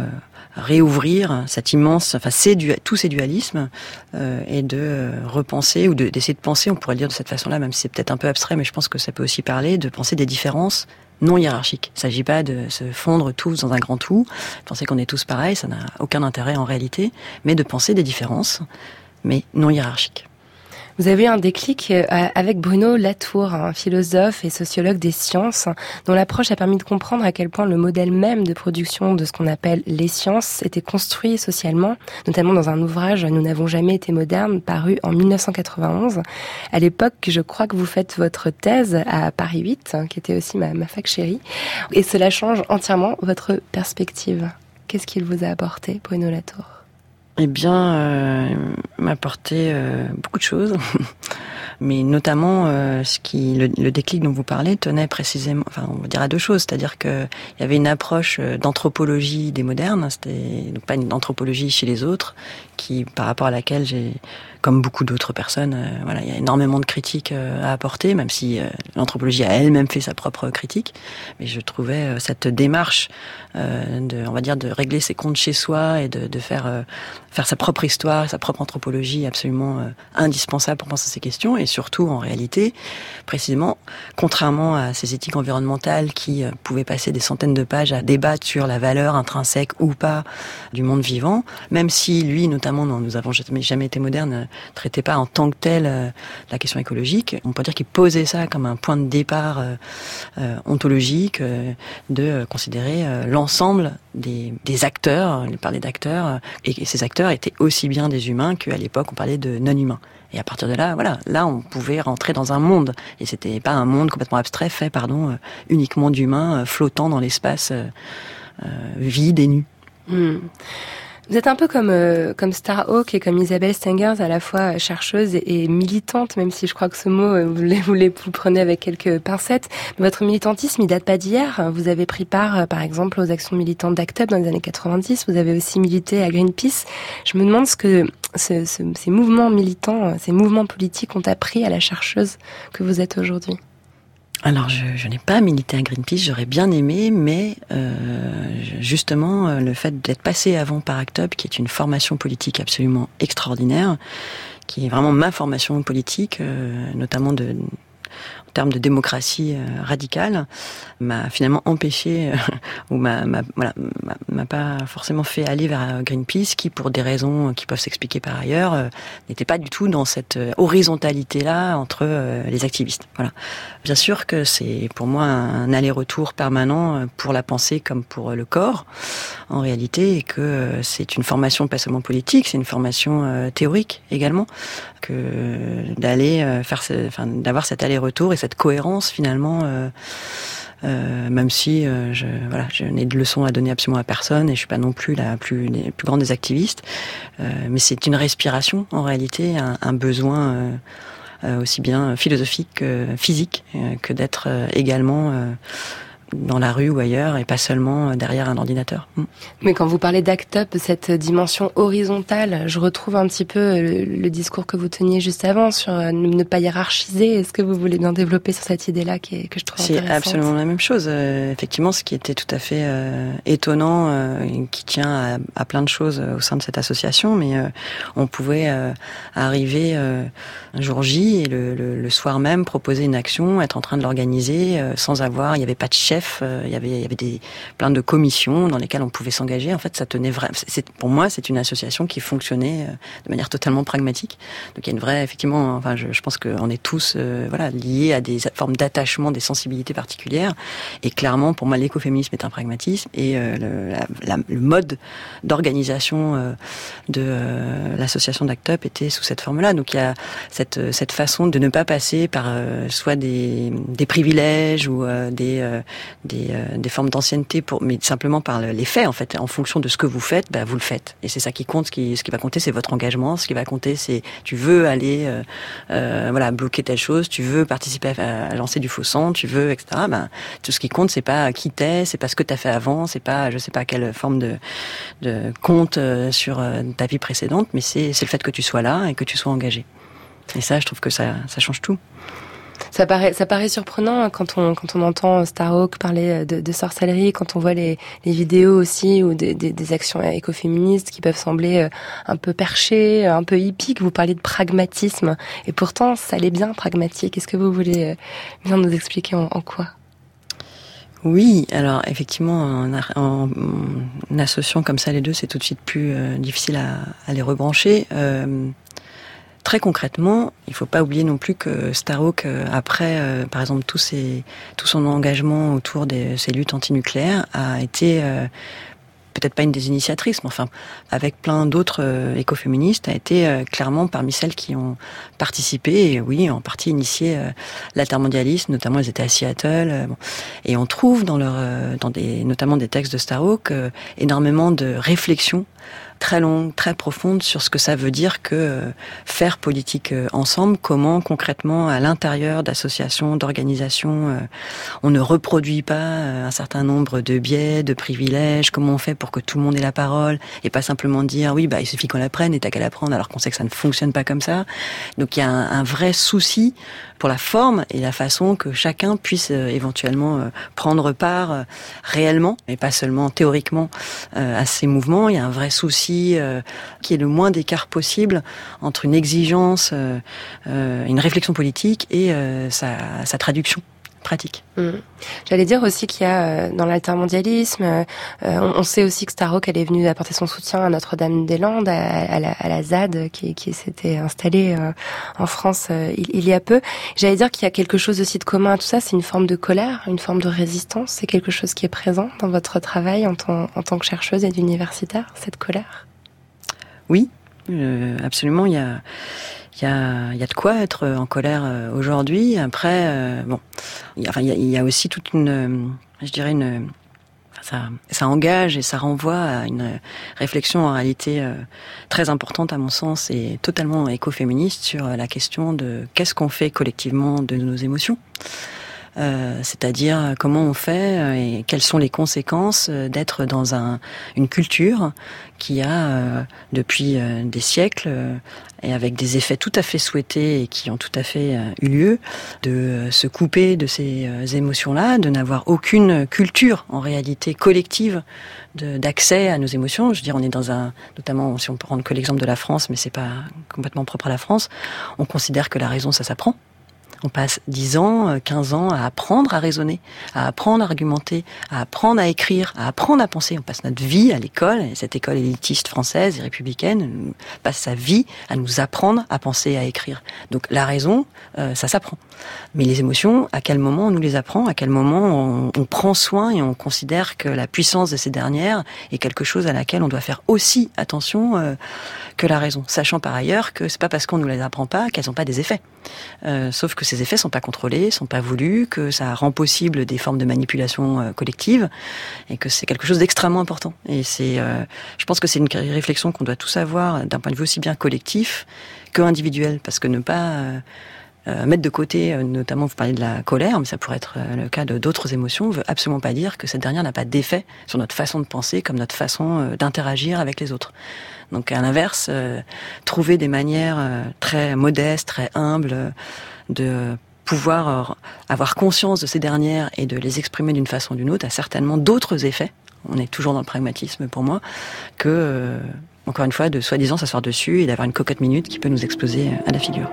réouvrir cette immense, enfin ces tous ces dualismes euh, et de repenser ou d'essayer de, penser, on pourrait le dire de cette façon-là, même si c'est peut-être un peu abstrait, mais je pense que ça peut aussi parler de penser des différences non hiérarchique. Il ne s'agit pas de se fondre tous dans un grand tout, penser qu'on est tous pareils, ça n'a aucun intérêt en réalité, mais de penser des différences, mais non hiérarchiques. Vous avez eu un déclic euh, avec Bruno Latour, un philosophe et sociologue des sciences, dont l'approche a permis de comprendre à quel point le modèle même de production de ce qu'on appelle les sciences était construit socialement, notamment dans un ouvrage Nous n'avons jamais été modernes, paru en 1991. À l'époque, je crois que vous faites votre thèse à Paris 8, qui était aussi ma, ma fac chérie, et cela change entièrement votre perspective. Qu'est-ce qu'il vous a apporté, Bruno Latour? Eh bien, euh, euh, beaucoup de choses, mais notamment euh, ce qui le, le, déclic dont vous parlez tenait précisément, enfin, on va dire à deux choses, c'est-à-dire qu'il y avait une approche euh, d'anthropologie des modernes, c'était pas une anthropologie chez les autres, qui par rapport à laquelle j'ai comme beaucoup d'autres personnes, euh, voilà, il y a énormément de critiques euh, à apporter, même si euh, l'anthropologie a elle-même fait sa propre critique. Mais je trouvais cette démarche de, on va dire, de régler ses comptes chez soi et de, de faire faire sa propre histoire, sa propre anthropologie absolument indispensable pour penser à ces questions. Et surtout, en réalité, précisément, contrairement à ces éthiques environnementales qui pouvaient passer des centaines de pages à débattre sur la valeur intrinsèque ou pas du monde vivant, même si lui, notamment, non, nous avons jamais, jamais été modernes, traitait pas en tant que tel euh, la question écologique. On peut dire qu'il posait ça comme un point de départ euh, euh, ontologique de considérer l'ensemble des, des, acteurs, il parlait d'acteurs, et ces acteurs étaient aussi bien des humains qu'à l'époque on parlait de non-humains. Et à partir de là, voilà, là on pouvait rentrer dans un monde, et c'était pas un monde complètement abstrait, fait, pardon, uniquement d'humains flottant dans l'espace vide et nu. Hmm. Vous êtes un peu comme euh, comme Starhawk et comme Isabelle Stengers, à la fois chercheuse et, militante, même si je crois que ce mot euh, vous, vous, vous prenez avec quelques pincettes. Votre militantisme, il date pas d'hier. Vous avez pris part, euh, par exemple, aux actions militantes d'ACT dans les années 90. Vous avez aussi milité à Greenpeace. Je me demande ce que ce, ce, ces mouvements militants, ces mouvements politiques ont appris à la chercheuse que vous êtes aujourd'hui. Alors, je, n'ai pas milité à Greenpeace, j'aurais bien aimé, mais euh, justement, euh, le fait d'être passé avant par ACT UP, qui est une formation politique absolument extraordinaire, qui est vraiment ma formation politique, euh, notamment de termes de démocratie euh, radicale, m'a finalement empêché euh, ou m'a voilà m'a pas forcément fait aller vers Greenpeace, qui pour des raisons qui peuvent s'expliquer par ailleurs euh, n'était pas du tout dans cette horizontalité là entre les activistes. Voilà. Bien sûr que c'est pour moi un aller-retour permanent pour la pensée comme pour le corps en réalité et que c'est une formation pas seulement politique, c'est une formation théorique également que d'aller faire enfin d'avoir cet aller-retour et cette cohérence finalement. Euh, euh, même si euh, je voilà, je n'ai de leçons à donner absolument à personne et je suis pas non plus la plus plus grande des activistes, mais c'est une respiration en réalité, un, un besoin aussi bien philosophique que physique que d'être également dans la rue ou ailleurs et pas seulement euh, derrière un ordinateur. Mm. Mais quand vous parlez d'ACT UP, cette dimension horizontale, je retrouve un petit peu euh, le, discours que vous teniez juste avant sur euh, ne pas hiérarchiser. Est-ce que vous voulez bien développer sur cette idée-là que je trouve C'est absolument la même chose. effectivement, ce qui était tout à fait étonnant, qui tient à, plein de choses au sein de cette association, mais on pouvait arriver un jour J et le, le, soir même proposer une action, être en train de l'organiser sans avoir, il n'y avait pas de chef euh, il y avait, il y avait des, plein de commissions dans lesquelles on pouvait s'engager. En fait, ça tenait vraiment. Pour moi, c'est une association qui fonctionnait euh, de manière totalement pragmatique. Donc il y a une vraie, effectivement, enfin, je, je pense qu'on est tous, euh, voilà, liés à des formes d'attachement, des sensibilités particulières. Et clairement, pour moi, l'écoféminisme est un pragmatisme et le, le, mode d'organisation de l'association d'Act Up était sous cette forme-là. Donc il y a cette, cette façon de ne pas passer par soit des, des privilèges ou des, des, euh, des formes d'ancienneté, pour, mais simplement par les faits en fait. En fonction de ce que vous faites, bah, vous le faites. Et c'est ça qui compte. Ce qui, ce qui va compter, c'est votre engagement. Ce qui va compter, c'est tu veux aller euh, euh, voilà bloquer telle chose, tu veux participer à, lancer du faux sang, tu veux etc. Ben, bah, tout ce qui compte, c'est pas qui t'es, c'est pas ce que tu as fait avant, c'est pas je sais pas quelle forme de, de compte sur ta vie précédente, mais c'est le fait que tu sois là et que tu sois engagé. Et ça, je trouve que ça, ça change tout. Ça paraît, ça paraît surprenant quand on, quand on entend Starhawk parler de, de sorcellerie, quand on voit les, les vidéos aussi ou des, des, des, actions écoféministes qui peuvent sembler euh, un peu perchées, un peu hippiques. Vous parlez de pragmatisme et pourtant ça l'est bien pragmatique. Est-ce que vous voulez euh, bien nous expliquer en, en quoi? Oui, alors effectivement, en, associant comme ça les deux, c'est tout de suite plus euh, difficile à, les rebrancher. Euh, très concrètement, il faut pas oublier non plus que Starhawk, euh, après, par exemple, tout, ses, tout son engagement autour de ces luttes antinucléaires, a été peut-être pas une des initiatrices, mais enfin, avec plein d'autres euh, écoféministes, a été euh, clairement parmi celles qui ont participé et oui, en partie initié euh, l'altermondialisme, notamment elles étaient à Seattle. Et on trouve dans leur, dans des, notamment des textes de Starhawk, énormément de réflexions très longue, très profonde sur ce que ça veut dire que euh, faire politique euh, ensemble, comment concrètement à l'intérieur d'associations, d'organisations, euh, on ne reproduit pas un certain nombre de biais, de privilèges, comment on fait pour que tout le monde ait la parole et pas simplement dire oui bah il suffit qu'on la prenne et t'as qu'à la prendre alors qu'on sait que ça ne fonctionne pas comme ça. Donc il y a un, un vrai souci pour la forme et la façon que chacun puisse éventuellement prendre part réellement et pas seulement théoriquement à ces mouvements. Il y a un vrai souci euh, qui est le moins d'écart possible entre une exigence, euh, euh, une réflexion politique et sa, traduction pratique. Mm. J'allais dire aussi qu'il y a dans l'altermondialisme, on, sait aussi que Starhawk elle est venue apporter son soutien à Notre-Dame-des-Landes, à, la, ZAD qui, s'était installée en France il, y a peu. J'allais dire qu'il y a quelque chose aussi de commun à tout ça, c'est une forme de colère, une forme de résistance. C'est quelque chose qui est présent dans votre travail en tant que chercheuse et d'universitaire, cette colère? Oui, euh, absolument. Il y a, il y, a, y a de quoi être en colère euh, aujourd'hui. Après, euh, bon, il y, a, aussi toute une, je dirais une, ça engage et ça renvoie à une réflexion en réalité très importante à mon sens et totalement écoféministe sur la question de qu'est-ce qu'on fait collectivement de nos émotions. Euh, c'est-à-dire comment on fait euh, et quelles sont les conséquences euh, d'être dans un, une culture qui a depuis des siècles et avec des effets tout à fait souhaités et qui ont tout à fait eu lieu, de se couper de ces émotions-là, de n'avoir aucune culture en réalité collective d'accès à nos émotions. Je veux dire, on est dans un, notamment si on prendre que l'exemple de la France, mais c'est pas complètement propre à la France, on considère que la raison ça s'apprend. On passe 10 ans, 15 euh, ans à apprendre à raisonner, à apprendre à argumenter, à apprendre à écrire, à apprendre à penser. On passe notre vie à l'école, et cette école élitiste française et républicaine passe sa vie à nous apprendre à penser à écrire. Donc la raison, euh, ça s'apprend. Mais les émotions, à quel moment on nous les apprend À quel moment on, prend soin et on considère que la puissance de ces dernières est quelque chose à laquelle on doit faire aussi attention euh, que la raison, sachant par ailleurs que c'est pas parce qu'on nous les apprend pas qu'elles n'ont pas des effets. sauf que ces effets sont pas contrôlés, sont pas voulus, que ça rend possible des formes de manipulation euh, collective et que c'est quelque chose d'extrêmement important. Et c'est, euh, je pense que c'est une réflexion qu'on doit tous avoir d'un point de vue aussi bien collectif que individuel, parce que ne pas euh, mettre de côté, notamment vous parlez de la colère, mais ça pourrait être le cas de d'autres émotions, veut absolument pas dire que cette dernière n'a pas d'effet sur notre façon de penser, comme notre façon d'interagir avec les autres. Donc à l'inverse, trouver des manières très modestes, très humbles de pouvoir euh, avoir conscience de ces dernières et de les exprimer d'une façon ou d'une autre a certainement d'autres effets. On est toujours dans le pragmatisme pour moi que, euh, encore une fois, de soi-disant s'asseoir dessus et d'avoir une cocotte minute qui peut nous exploser à la figure.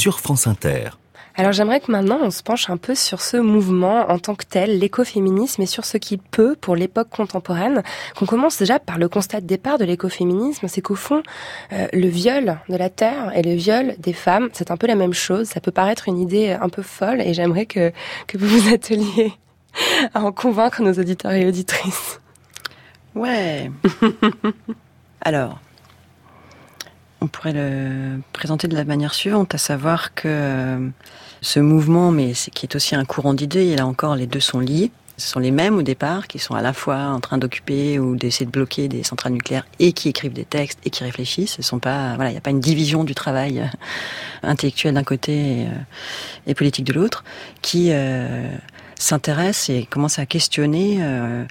Sur France Inter. Alors j'aimerais que maintenant on se penche un peu sur ce mouvement en tant que tel, l'écoféminisme et sur ce qui peut pour l'époque contemporaine. Qu'on commence déjà par le constat de départ de l'écoféminisme, c'est qu'au fond, euh, le viol de la terre et le viol des femmes, c'est un peu la même chose. Ça peut paraître une idée un peu folle et j'aimerais que, que vous vous atteliez à en convaincre nos auditeurs et auditrices. Ouais. Alors, on pourrait le présenter de la manière suivante, à savoir que euh, ce mouvement, mais qui est aussi un courant d'idées, et là encore, les deux sont liés. Ce sont les mêmes au départ, qui sont à la fois en train d'occuper ou d'essayer de bloquer des centrales nucléaires et qui écrivent des textes et qui réfléchissent. Ce pas, voilà, il n'y a pas une division du travail euh, intellectuel d'un côté et, politique de l'autre, qui euh, s'intéresse et commence à questionner euh,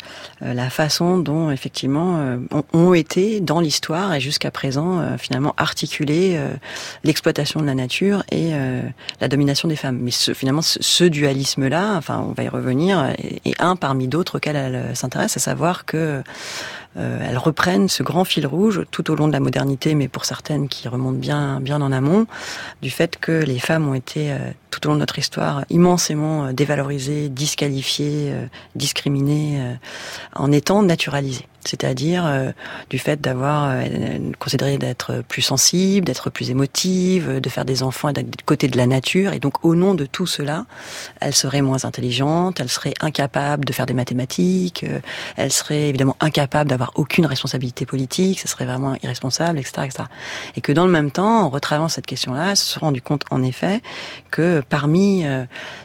euh, la façon dont effectivement euh, ont été dans l'histoire et jusqu'à présent finalement articulé l'exploitation de la nature et la domination des femmes. Mais finalement ce, dualisme-là, enfin on va y revenir, est, un parmi d'autres auxquels elle s'intéresse, à savoir que elles reprennent ce grand fil rouge tout au long de la modernité, mais pour certaines qui remontent bien, bien en amont, du fait que les femmes ont été euh, tout au long de notre histoire immensément euh, dévalorisées, disqualifiées, discriminées, en étant naturalisées c'est-à-dire euh, du fait d'avoir euh, considéré d'être plus sensible, d'être plus émotive, de faire des enfants et d'être du côté de la nature. Et donc, au nom de tout cela, elle serait moins intelligente, elle serait incapable de faire des mathématiques, euh, elle serait évidemment incapable d'avoir aucune responsabilité politique, ce serait vraiment irresponsable, etc., etc. Et que dans le même temps, en retravaillant cette question-là, se sont rendu compte, en effet, que parmi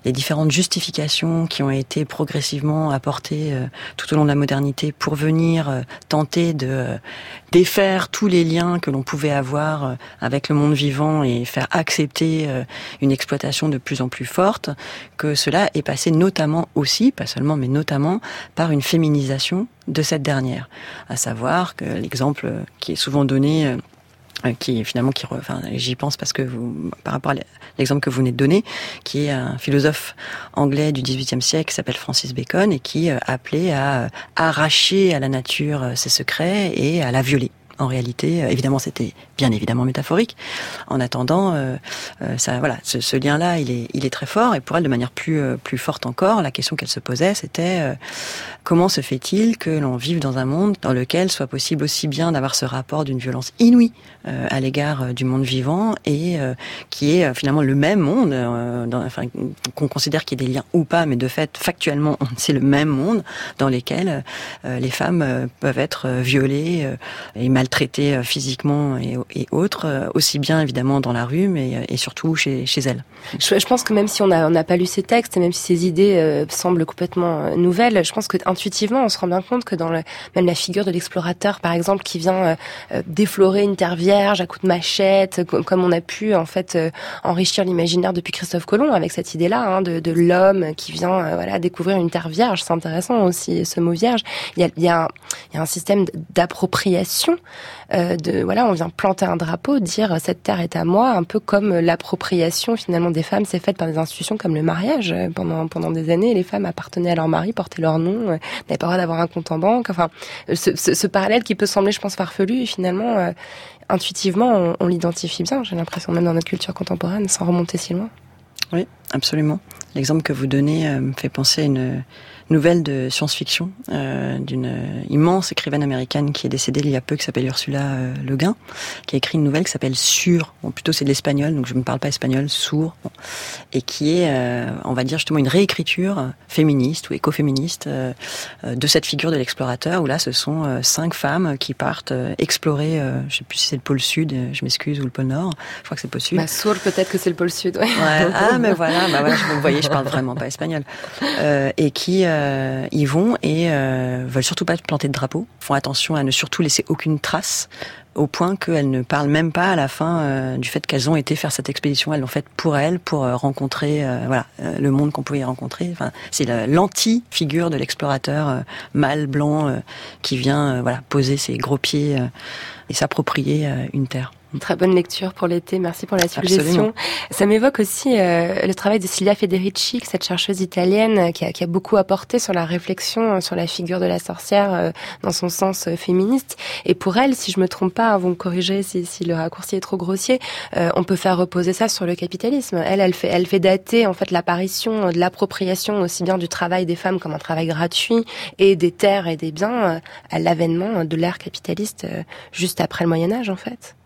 les différentes justifications qui ont été progressivement apportées tout au long de la modernité pour venir euh, tenter de euh, défaire tous les liens que l'on pouvait avoir euh, avec le monde vivant et faire accepter une exploitation de plus en plus forte, que cela est passé notamment aussi, pas seulement, mais notamment par une féminisation de cette dernière. À savoir que l'exemple qui est souvent donné qui finalement qui enfin j'y pense parce que vous par rapport à l'exemple que vous venez de donner qui est un philosophe anglais du XVIIIe siècle qui s'appelle Francis Bacon et qui euh, appelait à euh, arracher à la nature ses secrets et à la violer en réalité, évidemment, c'était bien évidemment métaphorique. En attendant, euh, ça, voilà, ce, lien-là, il est, très fort. Et pour elle, de manière plus, forte encore, la question qu'elle se posait, c'était comment se fait-il que l'on vive dans un monde dans lequel soit possible aussi bien d'avoir ce rapport d'une violence inouïe euh, à l'égard euh, du monde vivant et euh, qui est finalement le même monde, qu'on considère qu'il y ait des liens ou pas, mais de fait, factuellement, c'est le même monde dans lequel les femmes peuvent être violées et maltraitées physiquement et, autres, aussi bien évidemment dans la rue, mais et surtout chez, chez elles. Je, pense que même si on n'a pas lu ces textes, et même si ces idées semblent complètement nouvelles, je pense que intuitivement, on se rend bien compte que dans le, même la figure de l'explorateur, par exemple, qui vient déflorer une terre vierge, à coups de machette, comme on a pu en fait euh, enrichir l'imaginaire depuis Christophe Colomb avec cette idée-là hein, de, de l'homme qui vient euh, voilà découvrir une terre vierge. C'est intéressant aussi ce mot vierge. Il y a, il y a, un, il y a un système d'appropriation. Euh, voilà, on vient planter un drapeau, dire cette terre est à moi, un peu comme l'appropriation finalement des femmes s'est faite par des institutions comme le mariage. Pendant pendant des années, les femmes appartenaient à leur mari, portaient leur nom, n'avaient pas le droit d'avoir un compte en banque. Enfin, ce, parallèle qui peut sembler, je pense, farfelu, finalement, intuitivement, on, l'identifie bien, j'ai l'impression, même dans notre culture contemporaine, sans remonter si loin. Oui, absolument. L'exemple que vous donnez euh, me fait penser à une, nouvelle de science-fiction euh, d'une immense écrivaine américaine qui est décédée il y a peu, qui s'appelle Ursula euh, Le Guin, qui a écrit une nouvelle qui s'appelle Sur. Bon, plutôt c'est de l'espagnol, donc je ne parle pas espagnol, sourd, et qui est, euh, on va dire justement une réécriture féministe ou écoféministe euh, de cette figure de l'explorateur, où là ce sont cinq femmes qui partent explorer, je sais plus si c'est le pôle sud, je m'excuse, ou le pôle nord, je crois que c'est le pôle sud. Bah, sourd peut-être que c'est le pôle sud, ouais. ouais. Ah mais voilà, bah voilà, vous voyez, je parle vraiment pas espagnol, et qui euh, ils vont et euh, veulent surtout pas planter de drapeau, font attention à ne surtout laisser aucune trace au point qu'elles ne parlent même pas à la fin euh, du fait qu'elles ont été faire cette expédition. Elles l'ont faite pour elles, pour rencontrer voilà le monde qu'on pouvait y rencontrer. Enfin, c'est l'anti-figure de l'explorateur mâle blanc qui vient voilà poser ses gros pieds et s'approprier une terre. Une très bonne lecture pour l'été. Merci pour la suggestion. Ça m'évoque aussi euh, le travail de Silvia Federici, cette chercheuse italienne euh, qui a, qui a, beaucoup apporté sur la réflexion euh, sur la figure de la sorcière dans son sens féministe. Et pour elle, si je me trompe pas, hein, vous me corrigez si, si, le raccourci est trop grossier, euh, on peut faire reposer ça sur le capitalisme. Elle, elle fait, elle fait dater en fait l'apparition de l'appropriation aussi bien du travail des femmes comme un travail gratuit et des terres et des biens à l'avènement de l'ère capitaliste juste après le Moyen Âge en fait.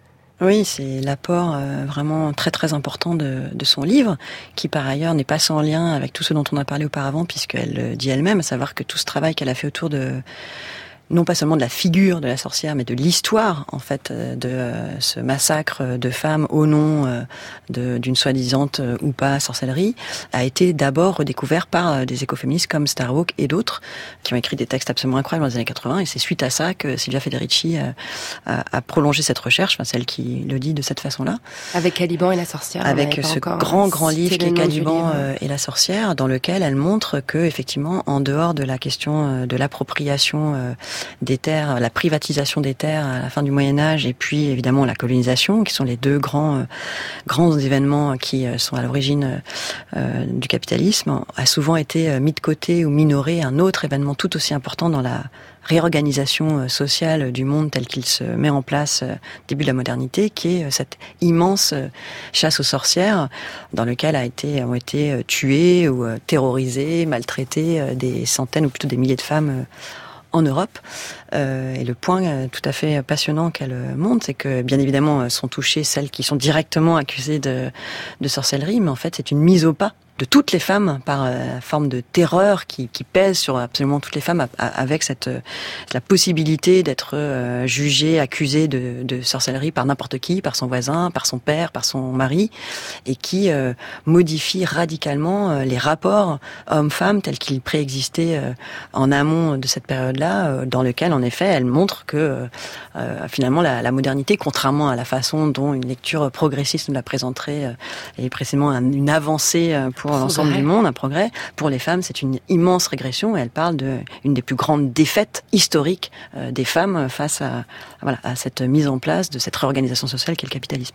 Oui, c'est l'apport euh, vraiment très très important de, de, son livre, qui par ailleurs n'est pas sans lien avec tout ce dont on a parlé auparavant, puisqu'elle le dit elle-même, à savoir que tout ce travail qu'elle a fait autour de non pas seulement de la figure de la sorcière, mais de l'histoire en fait euh, de euh, ce massacre de femmes au nom euh, d'une soi-disant ou pas sorcellerie, a été d'abord redécouvert par des écoféministes comme Starhawk et d'autres qui ont écrit des textes absolument incroyables dans les années 80. Et c'est suite à ça que Silvia Federici a, a prolongé cette recherche, enfin celle qui le dit de cette façon-là. Avec Caliban et la sorcière. Avec ce grand grand livre qui est Caliban et la sorcière, dans lequel elle montre que effectivement, en dehors de la question de l'appropriation des terres, la privatisation des terres à la fin du Moyen Âge et puis évidemment la colonisation, qui sont les deux grands euh, grands événements qui euh, sont à l'origine euh, du capitalisme, a souvent été mis de côté ou minoré un autre événement tout aussi important dans la réorganisation sociale du monde tel qu'il se met en place début de la modernité, qui est cette immense chasse aux sorcières dans lequel a été, ont été tuées ou terrorisées, maltraitées des centaines ou plutôt des milliers de femmes en Europe. Euh, et le point euh, tout à fait passionnant qu'elle montre, c'est que bien évidemment sont touchées celles qui sont directement accusées de, sorcellerie, mais en fait c'est une mise au pas de toutes les femmes par euh, forme de terreur qui, pèse sur absolument toutes les femmes avec cette euh, la possibilité d'être euh, jugée, accusée de, de, sorcellerie par n'importe qui, par son voisin, par son père, par son mari, et qui modifie radicalement les rapports hommes-femmes tels qu'ils préexistaient en amont de cette période-là, dans lequel en effet elle montre que finalement la, la, modernité, contrairement à la façon dont une lecture progressiste nous la présenterait, est précisément une avancée pour l'ensemble du monde, un progrès. Pour les femmes, c'est une immense régression et elle parle d'une des plus grandes défaites historiques euh, des femmes face à, voilà, à cette mise en place de cette réorganisation sociale qu'est le capitalisme.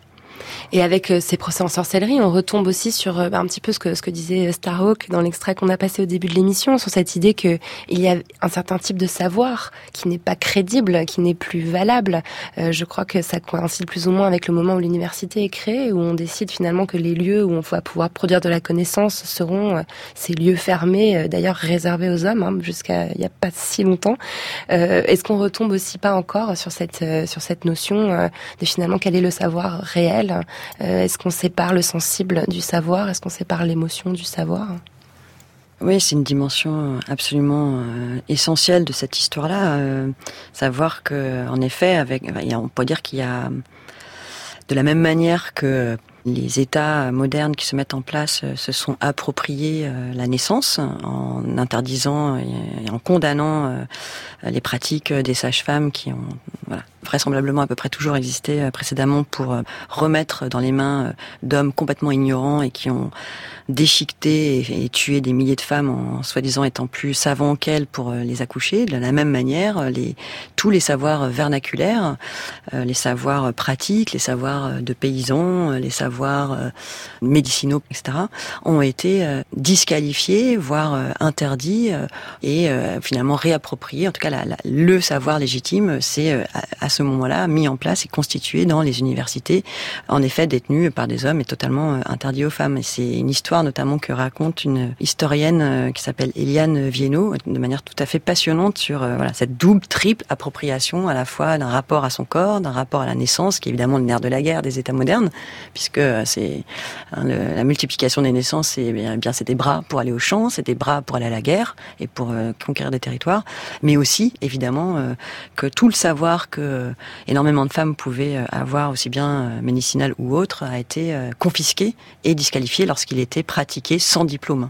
Et avec euh, ces procès en sorcellerie, on retombe aussi sur euh, un petit peu ce que, disait Starhawk dans l'extrait qu'on a passé au début de l'émission, sur cette idée qu'il y a un certain type de savoir qui n'est pas crédible, qui n'est plus valable. Euh, je crois que ça coïncide plus ou moins avec le moment où l'université est créée, où on décide finalement que les lieux où on va pouvoir produire de la connaissance seront ces lieux fermés, d'ailleurs réservés aux hommes, hein, jusqu'à il n'y a pas si longtemps. Est-ce qu'on retombe aussi pas encore sur cette, sur cette notion de finalement quel est le savoir réel euh, est-ce qu'on sépare le sensible du savoir? Est-ce qu'on sépare l'émotion du savoir? Oui, c'est une dimension absolument euh, essentielle de cette histoire-là. Euh, savoir que, en effet, avec, on peut dire qu'il y a, de la même manière que les États modernes qui se mettent en place se sont appropriés la naissance en interdisant et en condamnant les pratiques des sages-femmes qui ont voilà, vraisemblablement à peu près toujours existé euh, précédemment pour euh, remettre dans les mains euh, d'hommes complètement ignorants et qui ont déchiqueté et, tué des milliers de femmes en soi-disant étant plus savants qu'elles pour les accoucher. De la même manière, les, tous les savoirs vernaculaires, les savoirs pratiques, les savoirs de paysans, les savoirs médicinaux, etc., ont été disqualifiés, voire interdits et finalement réappropriés. En tout cas, le savoir légitime, c'est à, ce moment-là mis en place et constitué dans les universités, en effet détenues par des hommes et totalement euh, interdit aux femmes. C'est une histoire notamment que raconte une historienne euh, qui s'appelle Eliane Viennot, de manière tout à fait passionnante sur euh, cette double, triple appropriation à la fois d'un rapport à son corps, d'un rapport à la naissance, qui est évidemment le nerf de la guerre des États modernes, puisque c'est hein, la multiplication des naissances, c'est bien, bien des bras pour aller au champ, c'est des bras pour aller à la guerre et pour conquérir des territoires, mais aussi évidemment que tout le savoir que énormément de femmes pouvaient euh, avoir, aussi bien euh, médicinal ou autre, a été euh, confisqué et disqualifié lorsqu'il était pratiqué sans diplôme.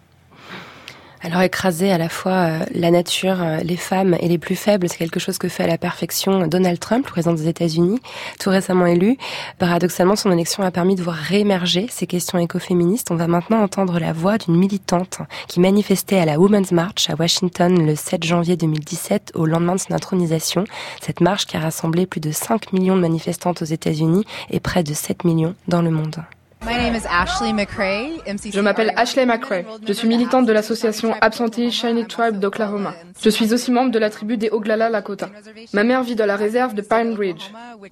Alors écraser à la fois euh, la nature, euh, les femmes et les plus faibles, c'est quelque chose que fait à la perfection Donald Trump, le président des États-Unis, tout récemment élu. Paradoxalement, son élection a permis de voir réémerger ces questions écoféministes. On va maintenant entendre la voix d'une militante qui manifestait à la Women's March à Washington le 7 janvier 2017 au lendemain de son intronisation. Cette marche qui a rassemblé plus de 5 millions de manifestantes aux États-Unis et près de 7 millions dans le monde. Je m'appelle Ashley McCrae. Je suis militante de l'association Absentee Shiny Tribe d'Oklahoma. Je suis aussi membre de la tribu des Oglala Lakota. Ma mère vit dans la réserve de Pine Ridge.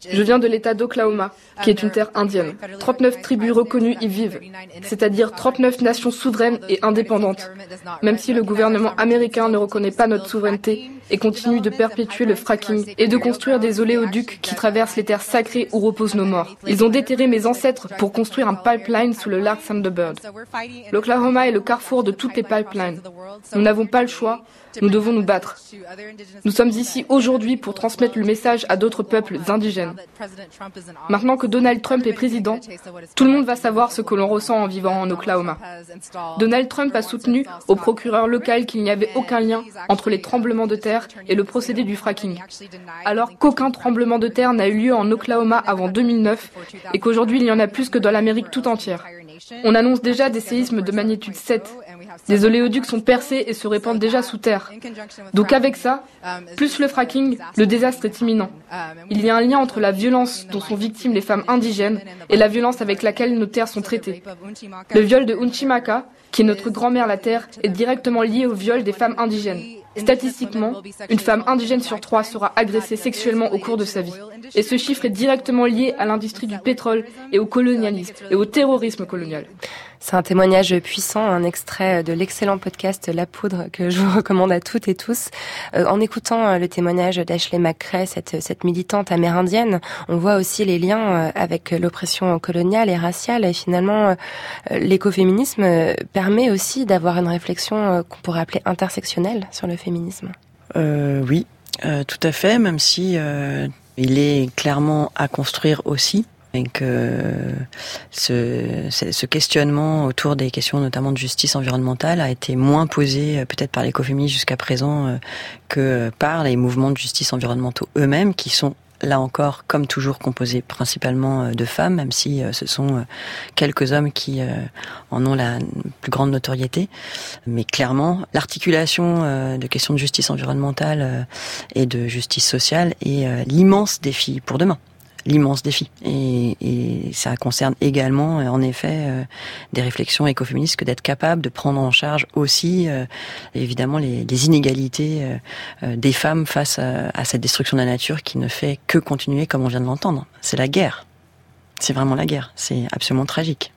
Je viens de l'État d'Oklahoma, qui est une terre indienne. 39 tribus reconnues y vivent, c'est-à-dire 39 nations souveraines et indépendantes, même si le gouvernement américain ne reconnaît pas notre souveraineté et continue de perpétuer le fracking et de construire des oléoducs qui traversent les terres sacrées où reposent nos morts. Ils ont déterré mes ancêtres pour construire un pipeline sous le lac Thunderbird. L'Oklahoma est le carrefour de toutes les pipelines. Nous n'avons pas le choix, nous devons nous battre. Nous sommes ici aujourd'hui pour transmettre le message à d'autres peuples indigènes. Maintenant que Donald Trump est président, tout le monde va savoir ce que l'on ressent en vivant en Oklahoma. Donald Trump a soutenu au procureur local qu'il n'y avait aucun lien entre les tremblements de terre et le procédé du fracking, alors qu'aucun tremblement de terre n'a eu lieu en Oklahoma avant 2009 et qu'aujourd'hui il y en a plus que dans l'Amérique tout entière. On annonce déjà des séismes de magnitude 7 des oléoducs sont percés et se répandent déjà sous terre. Donc avec ça, plus le fracking, le désastre est imminent. Il y a un lien entre la violence dont sont victimes les femmes indigènes et la violence avec laquelle nos terres sont traitées. Le viol de Unchimaka, qui est notre grand-mère la terre, est directement lié au viol des femmes indigènes. Statistiquement, une femme indigène sur trois sera agressée sexuellement au cours de sa vie. Et ce chiffre est directement lié à l'industrie du pétrole et au colonialisme et au terrorisme colonial. C'est un témoignage puissant, un extrait de l'excellent podcast La Poudre que je vous recommande à toutes et tous. Euh, en écoutant euh, le témoignage d'Ashley McCrae, cette, militante amérindienne, on voit aussi les liens euh, avec l'oppression coloniale et raciale. Et finalement, l'écoféminisme permet aussi d'avoir une réflexion qu'on pourrait appeler intersectionnelle sur le féminisme. oui, tout à fait, même si il est clairement à construire aussi et que ce, ce, questionnement autour des questions notamment de justice environnementale a été moins posé euh, peut-être par l'écoféminisme jusqu'à présent euh, que par les mouvements de justice environnementaux eux-mêmes qui sont là encore, comme toujours, composés principalement euh, de femmes, même si ce sont quelques hommes qui en ont la plus grande notoriété. Mais clairement, l'articulation de questions de justice environnementale et de justice sociale est l'immense défi pour demain l'immense défi. Et, et, ça concerne également, euh, en effet, euh, des réflexions écoféministes que d'être capable de prendre en charge aussi, euh, évidemment, les, les inégalités des femmes face à, à, cette destruction de la nature qui ne fait que continuer comme on vient de l'entendre. C'est la guerre. C'est vraiment la guerre. C'est absolument tragique.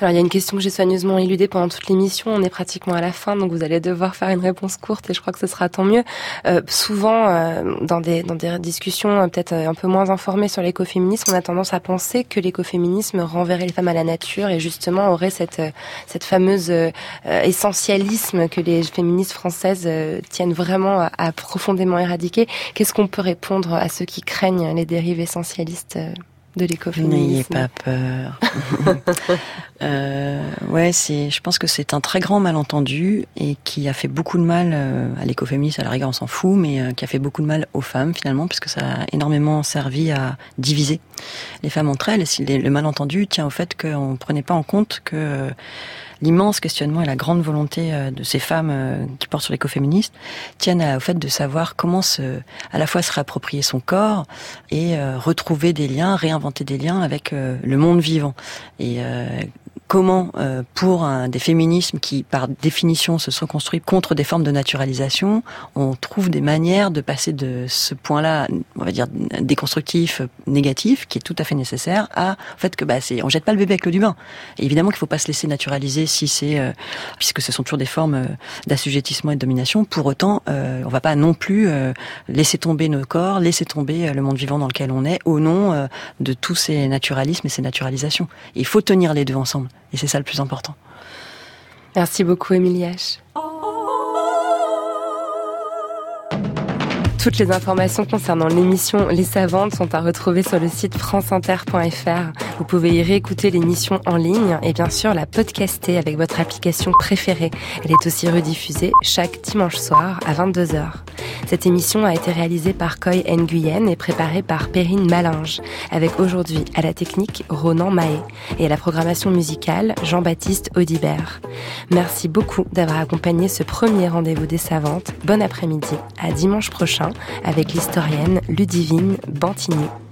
Alors il y a une question que j'ai soigneusement éludée pendant toute l'émission. On est pratiquement à la fin, donc vous allez devoir faire une réponse courte et je crois que ce sera tant mieux. Euh, souvent, euh, dans des dans des discussions euh, peut-être un peu moins informées sur l'écoféminisme, on a tendance à penser que l'écoféminisme renverrait les femmes à la nature et justement aurait cette cette fameuse essentialisme que les féministes françaises tiennent vraiment à profondément éradiquer. Qu'est-ce qu'on peut répondre à ceux qui craignent les dérives essentialistes de l'écoféminisme. N'ayez pas peur. euh, ouais, c'est. Je pense que c'est un très grand malentendu et qui a fait beaucoup de mal euh, à l'écoféminisme. À la rigueur, on s'en fout, mais euh, qui a fait beaucoup de mal aux femmes finalement, puisque ça a énormément servi à diviser les femmes entre elles. Et le malentendu tient au fait qu'on ne prenait pas en compte que l'immense questionnement et la grande volonté euh, de ces femmes euh, qui portent sur l'écoféministe tiennent au fait de savoir comment se, à la fois se réapproprier son corps et euh, retrouver des liens, réinventer des liens avec le monde vivant. Et comment, euh, pour un, des féminismes qui, par définition, se sont construits contre des formes de naturalisation, on trouve des manières de passer de ce point-là, on va dire déconstructif, négatif, qui est tout à fait nécessaire, à au fait que bah, c'est, on jette pas le bébé avec l'eau du bain. Évidemment qu'il faut pas se laisser naturaliser si c'est, euh, puisque ce sont toujours des formes euh, d'assujettissement et de domination. Pour autant, euh, on va pas non plus laisser tomber nos corps, laisser tomber le monde vivant dans lequel on est, au nom de tous ces naturalismes et ces naturalisations. il faut tenir les deux ensemble. Et c'est ça le plus important. Merci beaucoup, Émilie H. Toutes les informations concernant l'émission Les Savantes sont à retrouver sur le site franceinter.fr. Vous pouvez y réécouter l'émission en ligne et bien sûr la podcaster avec votre application préférée. Elle est aussi rediffusée chaque dimanche soir à 22h. Cette émission a été réalisée par Coy Nguyen et préparée par Perrine Malinge, avec aujourd'hui à la technique Ronan Mahé et à la programmation musicale Jean-Baptiste Audibert. Merci beaucoup d'avoir accompagné ce premier rendez-vous des savantes. Bon après-midi, à dimanche prochain avec l'historienne Ludivine Bantigny.